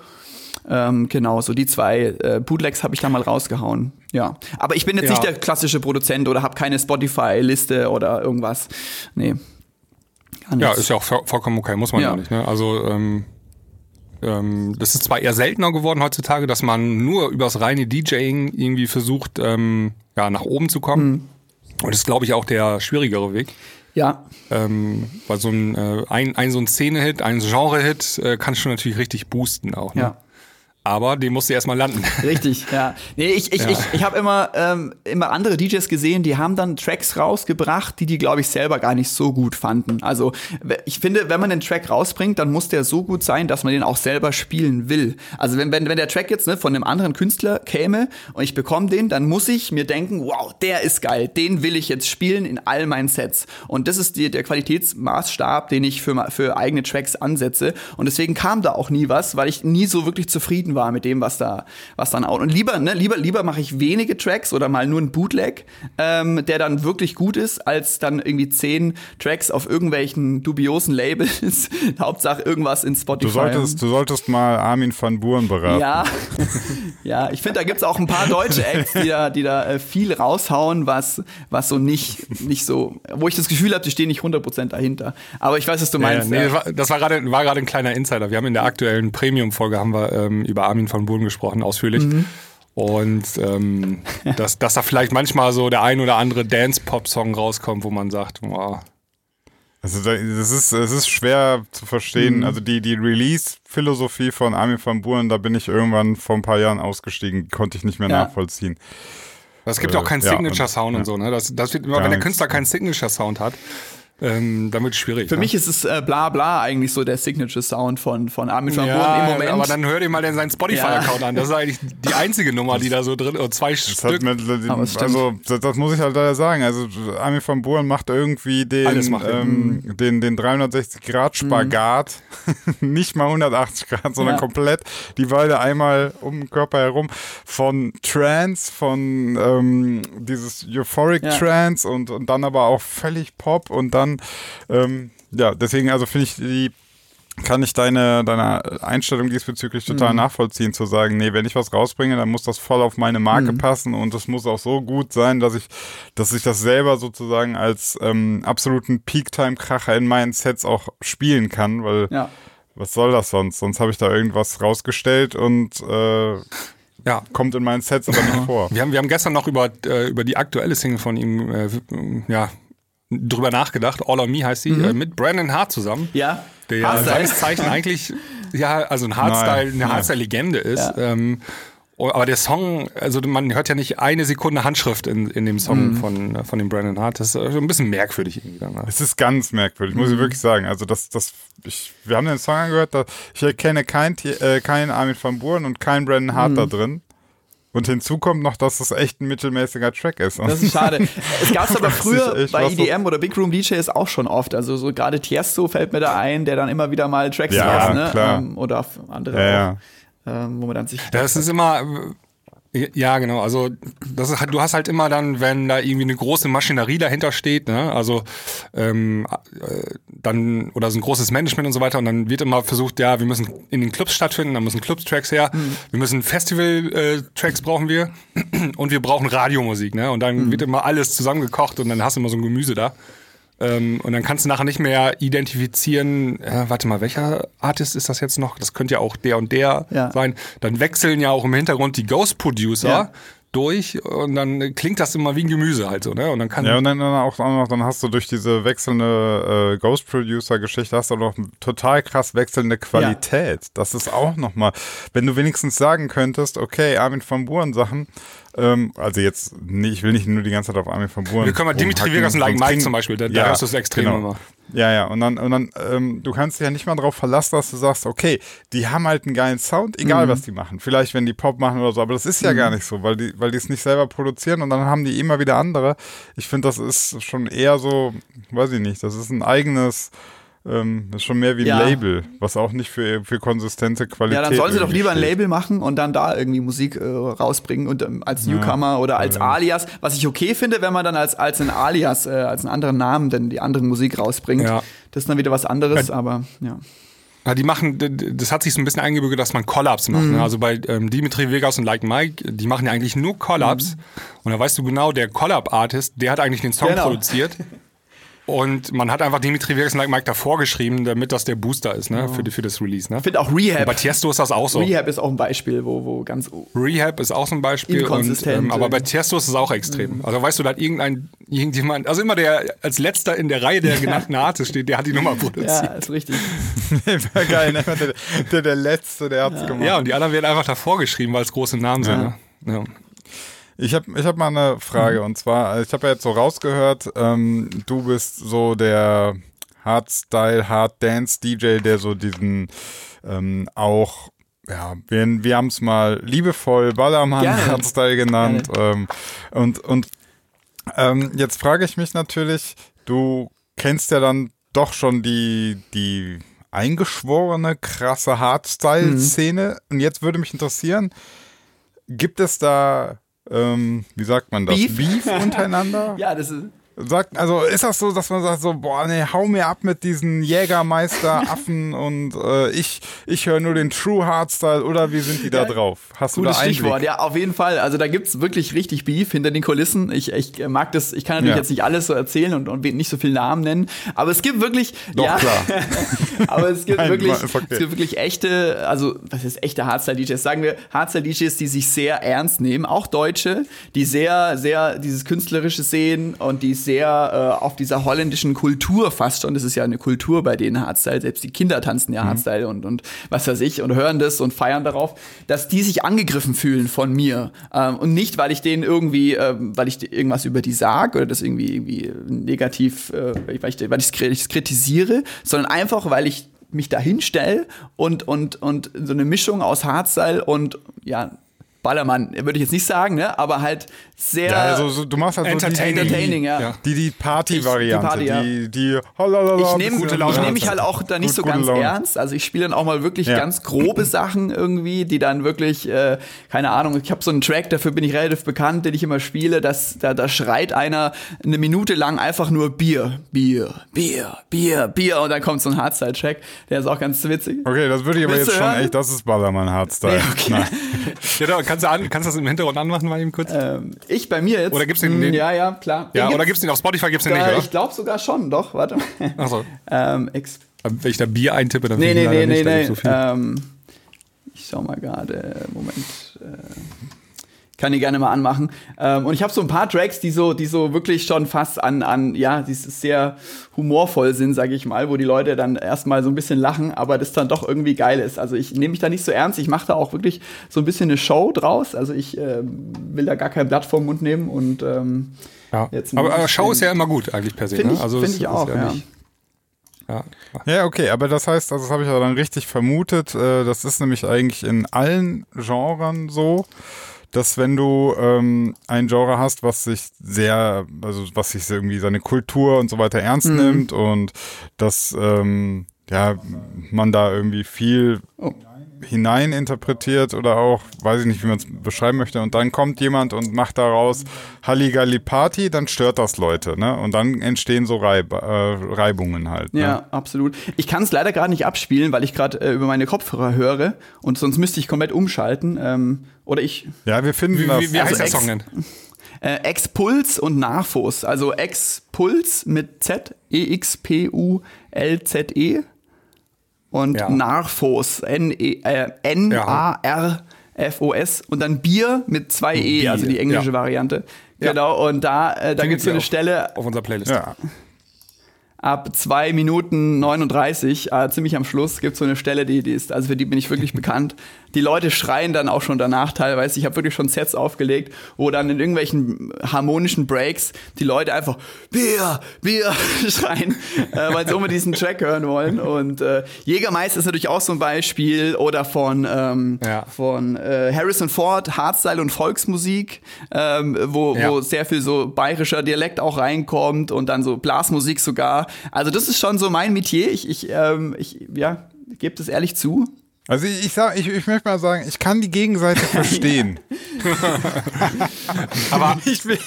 Ähm, genau, so die zwei äh, Bootlegs habe ich da mal rausgehauen. Ja, aber ich bin jetzt Ja. nicht der klassische Produzent oder habe keine Spotify-Liste oder irgendwas. Nee. Ja, ist ja auch voll- vollkommen okay, muss man ja, Ja. nicht. Ne? Also ähm, ähm, das ist zwar eher seltener geworden heutzutage, dass man nur übers reine DJing irgendwie versucht, ähm, ja, nach oben zu kommen. Mhm. Und das ist, glaube ich, auch der schwierigere Weg. ja, Ähm, weil so ein, äh, ein, ein so ein Szene-Hit, ein Genre-Hit äh, kannst du natürlich richtig boosten auch. Ne? ja. Aber den musst du erstmal landen. (laughs) Richtig, ja. Nee, ich, ich, Ja. ich, ich habe immer, ähm, immer andere DJs gesehen, die haben dann Tracks rausgebracht, die die, glaube ich, selber gar nicht so gut fanden. Also ich finde, wenn man den Track rausbringt, dann muss der so gut sein, dass man den auch selber spielen will. Also wenn, wenn, wenn der Track jetzt ne, von einem anderen Künstler käme und ich bekomme den, dann muss ich mir denken, wow, der ist geil, den will ich jetzt spielen in all meinen Sets. Und das ist die, der Qualitätsmaßstab, den ich für, für eigene Tracks ansetze. Und deswegen kam da auch nie was, weil ich nie so wirklich zufrieden war mit dem, was da, was dann auch. Und lieber, ne, lieber, lieber mache ich wenige Tracks oder mal nur ein Bootleg, ähm, der dann wirklich gut ist, als dann irgendwie zehn Tracks auf irgendwelchen dubiosen Labels. (laughs) Hauptsache irgendwas in Spotify. Du solltest, du solltest mal Armin van Buuren beraten. Ja, (laughs) ja, ich finde, da gibt's auch ein paar deutsche Acts, die da, die da äh, viel raushauen, was, was so nicht, nicht so, wo ich das Gefühl habe, die stehen nicht 100% dahinter. Aber ich weiß, was du Ja, meinst. nee, ja. das war, war gerade war ein kleiner Insider. Wir haben in der aktuellen Premium-Folge haben wir ähm, über Armin von Buuren gesprochen, ausführlich. Mhm. Und ähm, (laughs) dass, dass da vielleicht manchmal so der ein oder andere Dance-Pop-Song rauskommt, wo man sagt, wow, Also da- das ist, es ist schwer zu verstehen. Mhm. Also die, die Release-Philosophie von Armin van Buuren, da bin ich irgendwann vor ein paar Jahren ausgestiegen, konnte ich nicht mehr Ja. nachvollziehen. Es gibt Äh, auch keinen ja, Signature-Sound und- und so, ne? Das, das wird immer, wenn der nichts. Künstler keinen Signature-Sound hat, ähm, dann wird es schwierig. Für ne? mich ist es äh, bla bla eigentlich so der Signature-Sound von, von Armin van ja, im Moment. aber dann hör dir mal den seinen Spotify-Account an. Das ist eigentlich die einzige Nummer, die da so drin, oder zwei Das Stück. stimmt. also das, das muss ich halt leider sagen. Also Armin van Buuren macht irgendwie den, macht ähm, den, den 360 Grad Spagat, (laughs) nicht mal 180 Grad, sondern Ja. komplett die Beine einmal um den Körper herum von Trance, von ähm, dieses Euphoric Ja. Trance und, und dann aber auch völlig Pop und dann ähm, ja, deswegen also finde ich die kann ich deine, deine Einstellung diesbezüglich total Mhm. nachvollziehen, zu sagen, nee, wenn ich was rausbringe, dann muss das voll auf meine Marke Mhm. passen und es muss auch so gut sein, dass ich, dass ich das selber sozusagen als ähm, absoluten Peak-Time-Kracher in meinen Sets auch spielen kann, weil Ja. was soll das sonst? Sonst habe ich da irgendwas rausgestellt und äh, Ja. kommt in meinen Sets aber nicht vor. Wir haben, wir haben gestern noch über, äh, über die aktuelle Single von ihm äh, ja, drüber nachgedacht. All on Me heißt sie, äh, mit Brandon Hart zusammen. Ja. Der ja seines Zeichen eigentlich ja, also ein Hardstyle, eine. Hardstyle-Legende ist. Ja. Ähm, oh, aber der Song, also man hört ja nicht eine Sekunde Handschrift in, in dem Song von, äh, von dem Brandon Hart. Das ist äh, ein bisschen merkwürdig irgendwie dann. ne? Es ist ganz merkwürdig, muss Mhm. ich wirklich sagen. Also das, das, ich, wir haben den Song angehört, da, ich erkenne keinen äh, keinen Armin van Buuren und keinen Brandon Hart Mhm. da drin. Und hinzu kommt noch, dass das echt ein mittelmäßiger Track ist. Das ist schade. (laughs) Es gab es aber früher bei EDM oder Big Room DJs auch schon oft. Also so gerade Tiesto fällt mir da ein, der dann immer wieder mal Tracks Ja, macht, ne? klar. Ähm, oder auf andere Ja, auch, ähm, wo man dann sich. Das ist immer, ja genau, also das ist, halt- du hast halt immer dann, wenn da irgendwie eine große Maschinerie dahinter steht, ne, also ähm, äh, dann, oder so ein großes Management und so weiter und dann wird immer versucht, ja, wir müssen in den Clubs stattfinden, dann müssen Clubs-Tracks her, wir müssen Festival-Tracks brauchen wir und wir brauchen Radiomusik, ne, und dann wird immer alles zusammengekocht und dann hast du immer so ein Gemüse da. Ähm, und dann kannst du nachher nicht mehr identifizieren, äh, warte mal, welcher Artist ist das jetzt noch? Das könnte ja auch der und der Ja. sein. Dann wechseln ja auch im Hintergrund die Ghost Producer Ja. durch und dann klingt das immer wie ein Gemüse halt so, ne? Und dann kann Ja, und dann, dann auch, noch, dann hast du durch diese wechselnde äh, Ghost Producer-Geschichte hast du auch noch total krass wechselnde Qualität. Das ist auch nochmal, wenn du wenigstens sagen könntest, okay, Armin van Buuren Sachen, ähm, also jetzt, nee, ich will nicht nur die ganze Zeit auf Armin van Buuren. wir können mal Dimitri Vegas und Like Mike zum Beispiel, da, da hörst du es extrem genau. immer. Ja, ja, und dann, und dann ähm, du kannst dich ja nicht mal darauf verlassen, dass du sagst, okay, die haben halt einen geilen Sound, egal Mhm. was die machen. Vielleicht, wenn die Pop machen oder so, aber das ist ja gar nicht so, weil die, weil die es nicht selber produzieren und dann haben die immer wieder andere. Ich finde, das ist schon eher so, weiß ich nicht, das ist ein eigenes, ähm, das ist schon mehr wie ein Ja. Label, was auch nicht für, für konsistente Qualität Ja, dann sollen sie doch lieber ein steht. Label machen und dann da irgendwie Musik äh, rausbringen und ähm, als Newcomer oder als Alias. Was ich okay finde, wenn man dann als, als ein Alias, äh, als einen anderen Namen dann die andere Musik rausbringt. Ja. Das ist dann wieder was anderes, aber ja. Ja, die machen, das hat sich so ein bisschen eingebürgert, dass man Collabs macht. Mhm. Ne? Also bei ähm, Dimitri Vegas und Like Mike, die machen ja eigentlich nur Collabs. Und da weißt du genau, der Collab-Artist, der hat eigentlich den Song Mhm. Genau. produziert. (laughs) Und man hat einfach Dimitri Vegas und Like Mike davor geschrieben, damit das der Booster ist, ne? Für, die, für das Release. Ne? Ich finde auch Und Rehab. bei Tiesto ist das auch so. Rehab ist auch ein Beispiel, wo, wo ganz. Rehab ist auch so ein Beispiel. Und, Inkonsistent, ähm, aber bei Tiesto ist es auch extrem. Also weißt du, da hat irgendein, irgendjemand, also immer der als letzter in der Reihe der genannten Artists steht, der hat die Nummer Ja, produziert. ist richtig. (laughs) Wäre geil, ne? der, der, der Letzte, der hat's gemacht. Ja, und die anderen werden einfach davor geschrieben, weil es große Namen sind. Ne? Ja. Ich habe ich hab mal eine Frage und zwar, ich habe ja jetzt so rausgehört, ähm, du bist so der Hardstyle, Hard Dance DJ, der so diesen ähm, auch, ja, wir, wir haben es mal liebevoll Ballermann Gerne. Hardstyle genannt. Ähm, und und ähm, jetzt frage ich mich natürlich, du kennst ja dann doch schon die, die eingeschworene, krasse Hardstyle-Szene. Und jetzt würde mich interessieren, gibt es da, ähm, wie sagt man das, Beef? untereinander? (laughs) Ja, das ist. Sagt, also ist das so, dass man sagt so, boah, nee, hau mir ab mit diesen Jägermeister-Affen (laughs) und äh, ich, ich höre nur den True Hardstyle oder wie sind die da drauf? Hast du da Einblick? Stichwort, ja, auf jeden Fall. Also da gibt's wirklich richtig Beef hinter den Kulissen. Ich, ich mag das, ich kann natürlich Ja. jetzt nicht alles so erzählen und, und nicht so viele Namen nennen, aber es gibt wirklich. Doch, ja, klar. (laughs) aber es gibt Nein, wirklich, okay. es gibt wirklich echte, also was ist echte Hardstyle-DJs? Sagen wir Hardstyle-DJs, die sich sehr ernst nehmen, auch Deutsche, die sehr, sehr dieses Künstlerische sehen und die sehr äh, auf dieser holländischen Kultur fast schon, das ist ja eine Kultur bei denen Hardstyle, selbst die Kinder tanzen Mhm. ja Hardstyle und, und was weiß ich und hören das und feiern darauf, dass die sich angegriffen fühlen von mir ähm, und nicht, weil ich denen irgendwie, ähm, weil ich irgendwas über die sag oder das irgendwie, irgendwie negativ, äh, weil ich ich kritisiere, sondern einfach, weil ich mich da hinstelle und, und, und so eine Mischung aus Hardstyle und ja, Ballermann, würde ich jetzt nicht sagen, ne? aber halt sehr Ja, also so, du machst halt so die, Entertaining. entertaining, ja. Ja. die, die Party-Variante, Die Party, ja. die, die, holalala, Ich nehme nehm mich halt auch da nicht Gut- so ganz Laune. ernst. Also ich spiele dann auch mal wirklich Ja. ganz grobe Sachen irgendwie, die dann wirklich, äh, keine Ahnung, ich habe so einen Track, dafür bin ich relativ bekannt, den ich immer spiele, dass da, da schreit einer eine Minute lang einfach nur Bier, Bier, Bier, Bier, Bier und dann kommt so ein Hardstyle-Track, der ist auch ganz witzig. Okay, das würde ich aber Willst jetzt schon hören? echt, das ist Ballermann Hardstyle. Nee, okay. Da, (laughs) kannst, du an, kannst du das im Hintergrund anmachen, mal eben kurz? Ähm, ich bei mir jetzt. Oder gibt's den- Mm, den- Ja, ja, klar. ja, Den oder gibt's den auf Spotify? Gibt's den nicht, Ich glaube sogar schon, doch, warte mal. oder? Achso. ähm, Wenn ich da Bier eintippe, dann Nee, nee, nee, nee, nicht, nee. so ähm, ich schau mal gerade, Moment. Äh, kann die gerne mal anmachen. Ähm, und ich habe so ein paar Tracks, die so, die so wirklich schon fast an, an ja, die sehr humorvoll sind, sage ich mal, wo die Leute dann erstmal so ein bisschen lachen, aber das dann doch irgendwie geil ist. Also ich nehme mich da nicht so ernst, ich mache da auch wirklich so ein bisschen eine Show draus. Also ich ähm, will da gar kein Blatt vom Mund nehmen und ähm, ja. jetzt aber, aber Show ist ja immer gut eigentlich per se. Finde ne? ich, also find ich ist auch, ja. nicht- ja. Ja, okay, aber das heißt, also das habe ich ja dann richtig vermutet, äh, das ist nämlich eigentlich in allen Genren so, dass wenn du ähm, ein Genre hast, was sich sehr, also was sich irgendwie seine Kultur und so weiter ernst nimmt und dass ähm, ja man da irgendwie viel Oh. Hinein interpretiert oder auch, weiß ich nicht, wie man es beschreiben möchte, und dann kommt jemand und macht daraus Halligalli Party, dann stört das Leute, ne? Und dann entstehen so Reib äh, Reibungen halt. Ne? Ja, absolut. Ich kann es leider gerade nicht abspielen, weil ich gerade äh, über meine Kopfhörer höre und sonst müsste ich komplett umschalten. Ähm, oder ich Ja, wir finden Wie, das. wie, wie heißt Also der ex- Song denn? äh, Expuls und Narphos, also Expuls mit Z E X P U L Z E und Ja. Narphos N E äh, und dann Bier mit zwei E, Bier, also die englische ja. Variante. Ja. Genau, und da, äh, da gibt es so eine auch Stelle, Auf unserer Playlist. ja. ab 2 Minuten 39, äh, ziemlich am Schluss, gibt es so eine Stelle, die, die ist, also für die bin ich wirklich (laughs) bekannt. Die Leute schreien dann auch schon danach teilweise. Ich habe wirklich schon Sets aufgelegt, wo dann in irgendwelchen harmonischen Breaks die Leute einfach Bier, Bier (laughs) schreien, äh, weil sie immer diesen Track hören wollen. Und äh, Jägermeister ist natürlich auch so ein Beispiel oder von, ähm, Ja. von äh, Harrison Ford, Hardstyle und Volksmusik, ähm, wo, Ja. wo sehr viel so bayerischer Dialekt auch reinkommt und dann so Blasmusik sogar. Also das ist schon so mein Metier. Ich, ich, ähm, ich ja, gebe das ehrlich zu. Also ich, ich sag, ich, ich möchte mal sagen, ich kann die Gegenseite (laughs) verstehen. (laughs) Aber (laughs) ich will,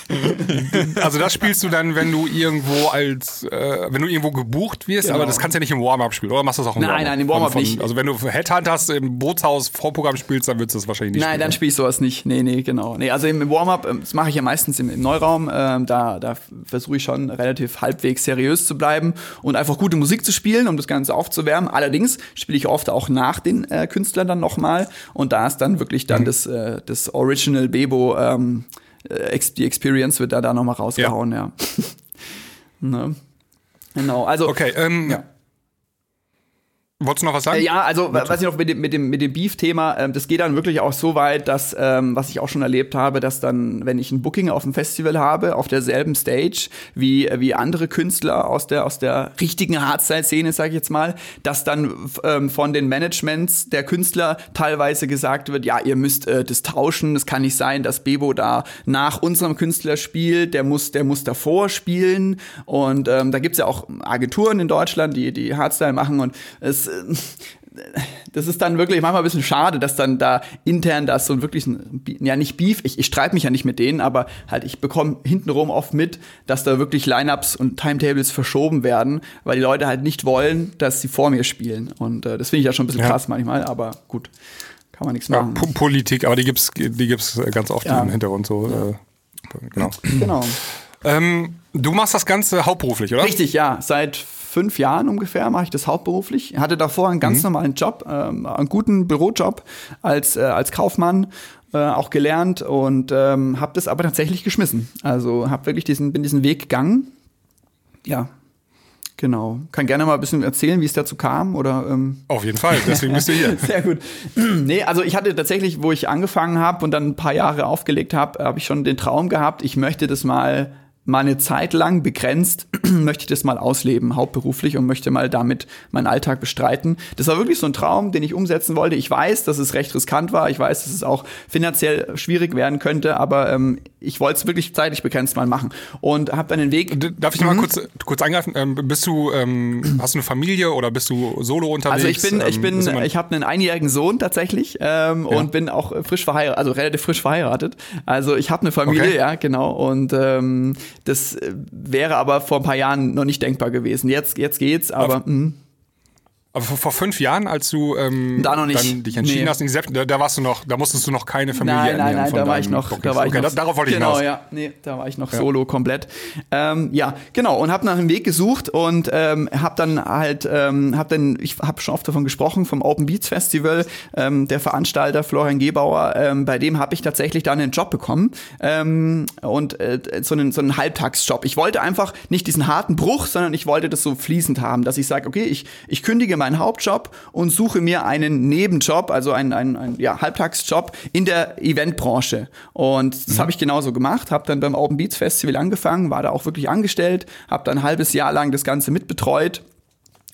also das spielst du dann, wenn du irgendwo als, äh, wenn du irgendwo gebucht wirst, Genau. aber das kannst du ja nicht im Warm-Up spielen, oder machst du das auch im Nein, Warm-Up? nein, im Warm-up nicht. Also wenn du Headhunters im Bootshaus Vorprogramm spielst, dann würdest du das wahrscheinlich nicht Nein, dann spielen. spiele ich sowas nicht. Nee, nee, genau. Nee, also im Warm-up, ähm, das mache ich ja meistens im, im Neuraum, ähm, da, da versuche ich schon relativ halbwegs seriös zu bleiben und einfach gute Musik zu spielen, um das Ganze aufzuwärmen. Allerdings spiele ich oft auch nach den äh, Künstlern dann nochmal und da ist dann wirklich Mhm. dann das, äh, das Original Bebo, ähm, äh, die Experience wird da dann nochmal rausgehauen, ja. (laughs) ne? Genau, also Okay, ähm, Ja. Wolltest du noch was sagen? Äh, Ja, also wa- was ich noch mit dem, mit dem, mit dem Beef-Thema, ähm, das geht dann wirklich auch so weit, dass, ähm, was ich auch schon erlebt habe, dass dann, wenn ich ein Booking auf dem Festival habe, auf derselben Stage wie, wie andere Künstler aus der, aus der richtigen Hardstyle-Szene, sag ich jetzt mal, dass dann ähm, von den Managements der Künstler teilweise gesagt wird, ja, ihr müsst äh, das tauschen, es kann nicht sein, dass Bebo da nach unserem Künstler spielt, der muss, der muss davor spielen und ähm, da gibt's ja auch Agenturen in Deutschland, die, die Hardstyle machen und es äh, das ist dann wirklich manchmal ein bisschen schade, dass dann da intern das so wirklich ein, ja nicht Beef, ich, ich streite mich ja nicht mit denen, aber halt ich bekomme hintenrum oft mit, dass da wirklich Lineups und Timetables verschoben werden, weil die Leute halt nicht wollen, dass sie vor mir spielen und äh, das finde ich ja schon ein bisschen Ja. krass manchmal, aber gut, kann man nichts Ja, machen. Po- Politik, aber die gibt's, die gibt's ganz oft Ja. im Hintergrund so. Äh, genau. Genau. Ähm, du machst das Ganze hauptberuflich, oder? Richtig, ja. Seit fünf Jahren ungefähr mache ich das hauptberuflich. Hatte davor einen Mhm. ganz normalen Job, ähm, einen guten Bürojob als, äh, als Kaufmann. Äh, auch gelernt und ähm, habe das aber tatsächlich geschmissen. Also habe wirklich diesen, bin diesen Weg gegangen. Ja, genau. Kann gerne mal ein bisschen erzählen, wie es dazu kam oder ähm, Auf jeden Fall, deswegen bist du hier. (laughs) sehr gut. nee, also ich hatte tatsächlich, wo ich angefangen habe und dann ein paar Jahre aufgelegt habe, habe ich schon den Traum gehabt, ich möchte das mal mal eine Zeit lang begrenzt (clears throat) möchte ich das mal ausleben, hauptberuflich und möchte mal damit meinen Alltag bestreiten. Das war wirklich so ein Traum, den ich umsetzen wollte. Ich weiß, dass es recht riskant war. Ich weiß, dass es auch finanziell schwierig werden könnte, aber ähm, ich wollte es wirklich zeitlich begrenzt mal machen und habe dann den Weg. Darf ich noch mal kurz, kurz eingreifen? Ähm, bist du, ähm, hast du eine Familie oder bist du solo unterwegs? Also ich bin, ich Ähm, bin, ich habe einen einjährigen Sohn tatsächlich ähm, und bin auch frisch verheiratet, also relativ frisch verheiratet. Also ich habe eine Familie, Okay. ja genau. Und ähm, das äh, wäre aber vor ein paar Jahren noch nicht denkbar gewesen. Jetzt, jetzt geht's, aber mh. Aber vor, vor fünf Jahren, als du ähm, Da noch nicht. dann dich entschieden Nee. hast, die Selbst da, da warst du noch, da musstest du noch keine Familie Nein, nein, nein, von da war ich noch, da war ich okay, noch. da, darauf wollte ich genau, hinaus. ja, nee, da war ich noch solo komplett. Ähm, ja, genau und habe nach einem Weg gesucht und ähm, habe dann halt, ähm, habe dann, ich habe schon oft davon gesprochen vom Open Beats Festival, ähm, der Veranstalter Florian Gebauer, ähm, bei dem habe ich tatsächlich dann einen Job bekommen ähm, und äh, so einen so einen Halbtagsjob. Ich wollte einfach nicht diesen harten Bruch, sondern ich wollte das so fließend haben, dass ich sage, okay, ich ich kündige meinen Hauptjob und suche mir einen Nebenjob, also einen, einen, einen ja, Halbtagsjob in der Eventbranche. Und das habe ich genauso gemacht, habe dann beim Open Beats Festival angefangen, war da auch wirklich angestellt, habe dann ein halbes Jahr lang das Ganze mitbetreut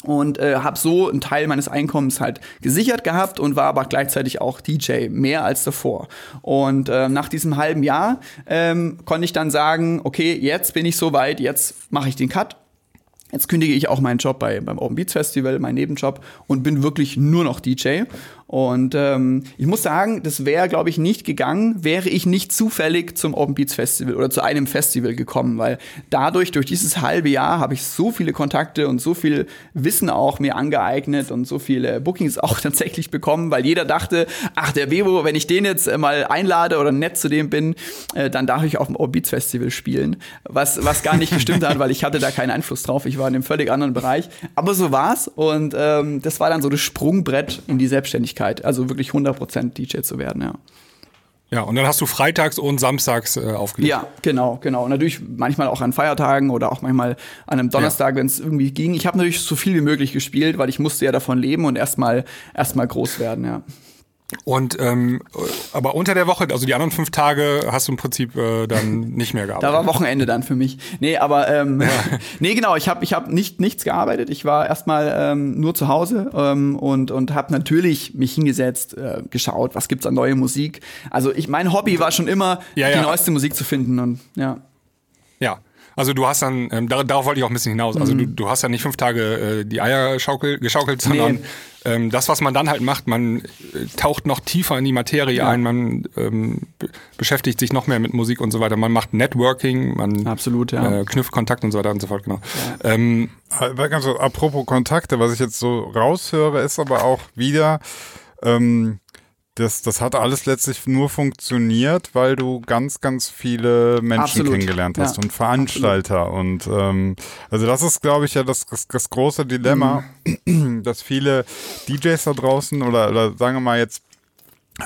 und äh, habe so einen Teil meines Einkommens halt gesichert gehabt und war aber gleichzeitig auch DJ, mehr als davor. Und äh, nach diesem halben Jahr ähm, konnte ich dann sagen, okay, jetzt bin ich soweit, jetzt mache ich den Cut. Jetzt kündige ich auch meinen Job bei, beim Open Beats Festival, meinen Nebenjob und bin wirklich nur noch DJ. Und ähm, ich muss sagen, das wäre, glaube ich, nicht gegangen, wäre ich nicht zufällig zum Open Beats Festival oder zu einem Festival gekommen, weil dadurch, durch dieses halbe Jahr, habe ich so viele Kontakte und so viel Wissen auch mir angeeignet und so viele Bookings (laughs) auch tatsächlich bekommen, weil jeder dachte, ach, der Bebo, wenn ich den jetzt äh, mal einlade oder nett zu dem bin, äh, dann darf ich auf dem Open Beats Festival spielen. Was, was gar nicht gestimmt hat, weil ich hatte da keinen Einfluss drauf. Ich war in einem völlig anderen Bereich. Aber so war's und ähm, das war dann so das Sprungbrett in die Selbstständigkeit. Also wirklich 100% DJ zu werden, ja. Ja, und dann hast du freitags und samstags äh, aufgelegt. Ja, genau, genau. Und natürlich manchmal auch an Feiertagen oder auch manchmal an einem Donnerstag, wenn es irgendwie ging. Ich habe natürlich so viel wie möglich gespielt, weil ich musste ja davon leben und erstmal erstmal groß werden, ja. Und ähm, aber unter der Woche, also die anderen fünf Tage, hast du im Prinzip äh, dann (laughs) nicht mehr gearbeitet. Da war Wochenende dann für mich. Nee, aber ähm, (laughs) nee, genau, ich habe ich hab nicht nichts gearbeitet. Ich war erstmal ähm, nur zu Hause ähm, und und habe natürlich mich hingesetzt, äh, geschaut, was gibt's an neue Musik. Also ich mein Hobby war schon immer Ja, die ja. neueste Musik zu finden und ja. Ja. Also du hast dann, ähm, dar darauf wollte ich auch ein bisschen hinaus. Also du, du hast ja nicht fünf Tage äh, die Eier schaukel, geschaukelt, sondern Nee. ähm, das, was man dann halt macht, man äh, taucht noch tiefer in die Materie Ja. ein, man ähm, be beschäftigt sich noch mehr mit Musik und so weiter. Man macht Networking, man Absolut, ja. äh, knüpft Kontakt und so weiter und so fort, genau. Ähm, Aber Ganz so, apropos Kontakte, was ich jetzt so raushöre, ist aber auch wieder, ähm, das, das hat alles letztlich nur funktioniert, weil du ganz, ganz viele Menschen Absolut. kennengelernt hast Ja. und Veranstalter. Und ähm, also das ist, glaube ich, ja das, das, das große Dilemma, Mhm. (clears throat) dass viele DJs da draußen oder, oder sagen wir mal jetzt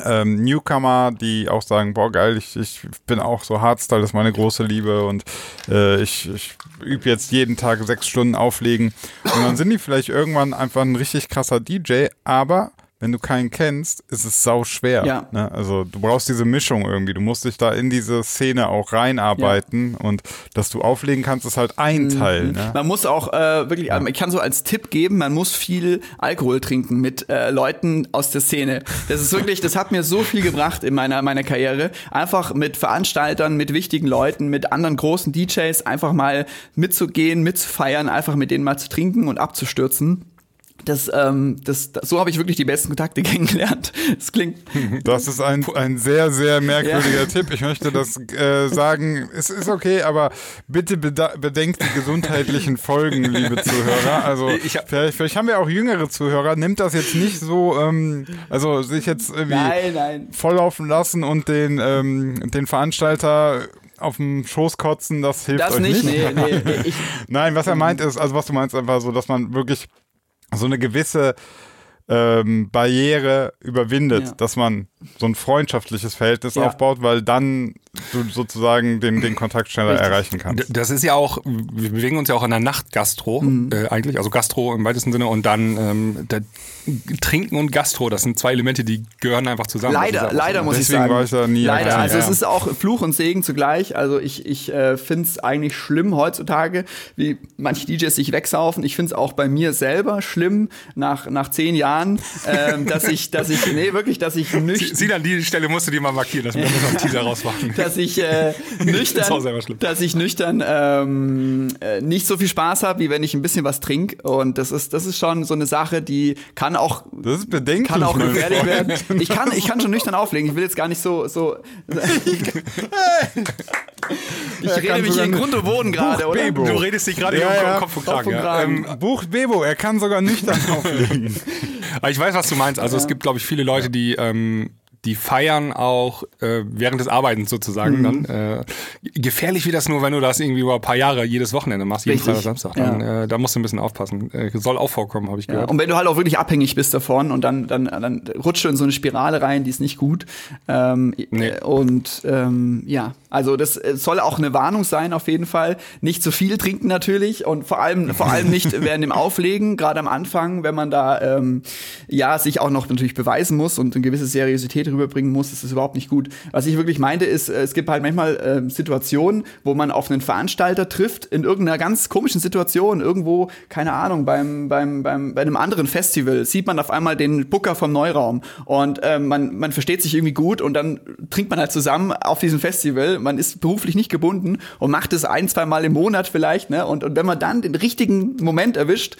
ähm, Newcomer, die auch sagen, boah geil, ich, ich bin auch so Hardstyle, das ist meine große Liebe und äh, ich, ich übe jetzt jeden Tag sechs Stunden auflegen. Und dann sind die vielleicht irgendwann einfach ein richtig krasser DJ, aber wenn du keinen kennst, ist es sau schwer. Ja. Ne? Also du brauchst diese Mischung irgendwie. Du musst dich da in diese Szene auch reinarbeiten und dass du auflegen kannst, ist halt ein Mhm. Teil. Ne? Man muss auch äh, wirklich, ich kann so als Tipp geben, man muss viel Alkohol trinken mit äh, Leuten aus der Szene. Das ist wirklich, das hat mir so viel gebracht in meiner meiner Karriere. Einfach mit Veranstaltern, mit wichtigen Leuten, mit anderen großen DJs einfach mal mitzugehen, mitzufeiern, einfach mit denen mal zu trinken und abzustürzen. Das, ähm, das, das, so habe ich wirklich die besten Kontakte (laughs) kennengelernt. Das klingt, (laughs) Das ist ein, ein sehr, sehr merkwürdiger Tipp. Ich möchte das äh, sagen, es ist okay, aber bitte bedenkt die gesundheitlichen Folgen, liebe Zuhörer. Also Ich hab- vielleicht, vielleicht haben wir auch jüngere Zuhörer. Nimmt das jetzt nicht so, ähm, also sich jetzt irgendwie nein, nein. volllaufen lassen und den, ähm, den Veranstalter auf dem Schoß kotzen, das hilft Das euch nicht, nicht. nee, nee, nee. Ich, (laughs) Nein, was er meint ist, also was du meinst, einfach so, dass man wirklich so eine gewisse ähm, Barriere überwindet, Ja. dass man so ein freundschaftliches Verhältnis Ja. aufbaut, weil dann du sozusagen den, den Kontakt schneller Richtig. erreichen kannst. Das ist ja auch, wir bewegen uns ja auch in der Nachtgastro Mhm. äh, eigentlich, also Gastro im weitesten Sinne und dann ähm, der Trinken und Gastro, das sind zwei Elemente, die gehören einfach zusammen. Leider, einfach so. leider muss ich Deswegen sagen. war ich da nie leider. Also Ja, es ist auch Fluch und Segen zugleich. Also ich, ich äh, finde es eigentlich schlimm heutzutage, wie manche DJs sich wegsaufen. Ich finde es auch bei mir selber schlimm nach, nach zehn Jahren, ähm, dass ich, dass ich, nee, wirklich, dass ich nüchtern Sie dann die Stelle musst du dir mal markieren, dass wir das einen Teaser rausmachen. (laughs) dass ich äh, (laughs) nüchtern, dass ich nüchtern ähm, äh, nicht so viel Spaß habe, wie wenn ich ein bisschen was trinke. Und das ist, das ist schon so eine Sache, die kann auch Das ist bedenklich. kann auch gefährlich werden. Ich kann, ich kann schon nüchtern auflegen. Ich will jetzt gar nicht so. so (laughs) ich Er rede mich hier in Grund und Boden gerade, oder? Bebo. Du redest dich gerade Ja, hier um ja. Kopf und Kragen. ja. Ähm, Buch Bebo, er kann sogar nüchtern auflegen. aber ich weiß, was du meinst. Also es gibt, glaube ich, viele Leute, die ähm, die feiern auch äh, während des Arbeitens sozusagen Mhm. dann. Äh, gefährlich wie das nur, wenn du das irgendwie über ein paar Jahre jedes Wochenende machst, jeden. Freitag, Samstag. Dann, äh, da musst du ein bisschen aufpassen. Äh, soll auch vorkommen, habe ich Ja, gehört. und wenn du halt auch wirklich abhängig bist davon und dann, dann, dann rutscht du in so eine Spirale rein, die ist nicht gut. Ähm, Nee. äh, Und ähm, ja, also das äh, soll auch eine Warnung sein auf jeden Fall. Nicht zu viel trinken natürlich und vor allem, vor allem nicht während dem Auflegen, gerade am Anfang, wenn man da ähm, ja sich auch noch natürlich beweisen muss und eine gewisse Seriosität rüberbringen muss, ist das überhaupt nicht gut. Was ich wirklich meinte, ist, äh, es gibt halt manchmal ähm, Situationen, wo man auf einen Veranstalter trifft, in irgendeiner ganz komischen Situation, irgendwo, keine Ahnung, beim, beim, beim, bei einem anderen Festival, sieht man auf einmal den Booker vom Neuraum und ähm, man, man versteht sich irgendwie gut und dann trinkt man halt zusammen auf diesem Festival, man ist beruflich nicht gebunden und macht es ein, zwei Mal im Monat vielleicht, ne? Und, und wenn man dann den richtigen Moment erwischt,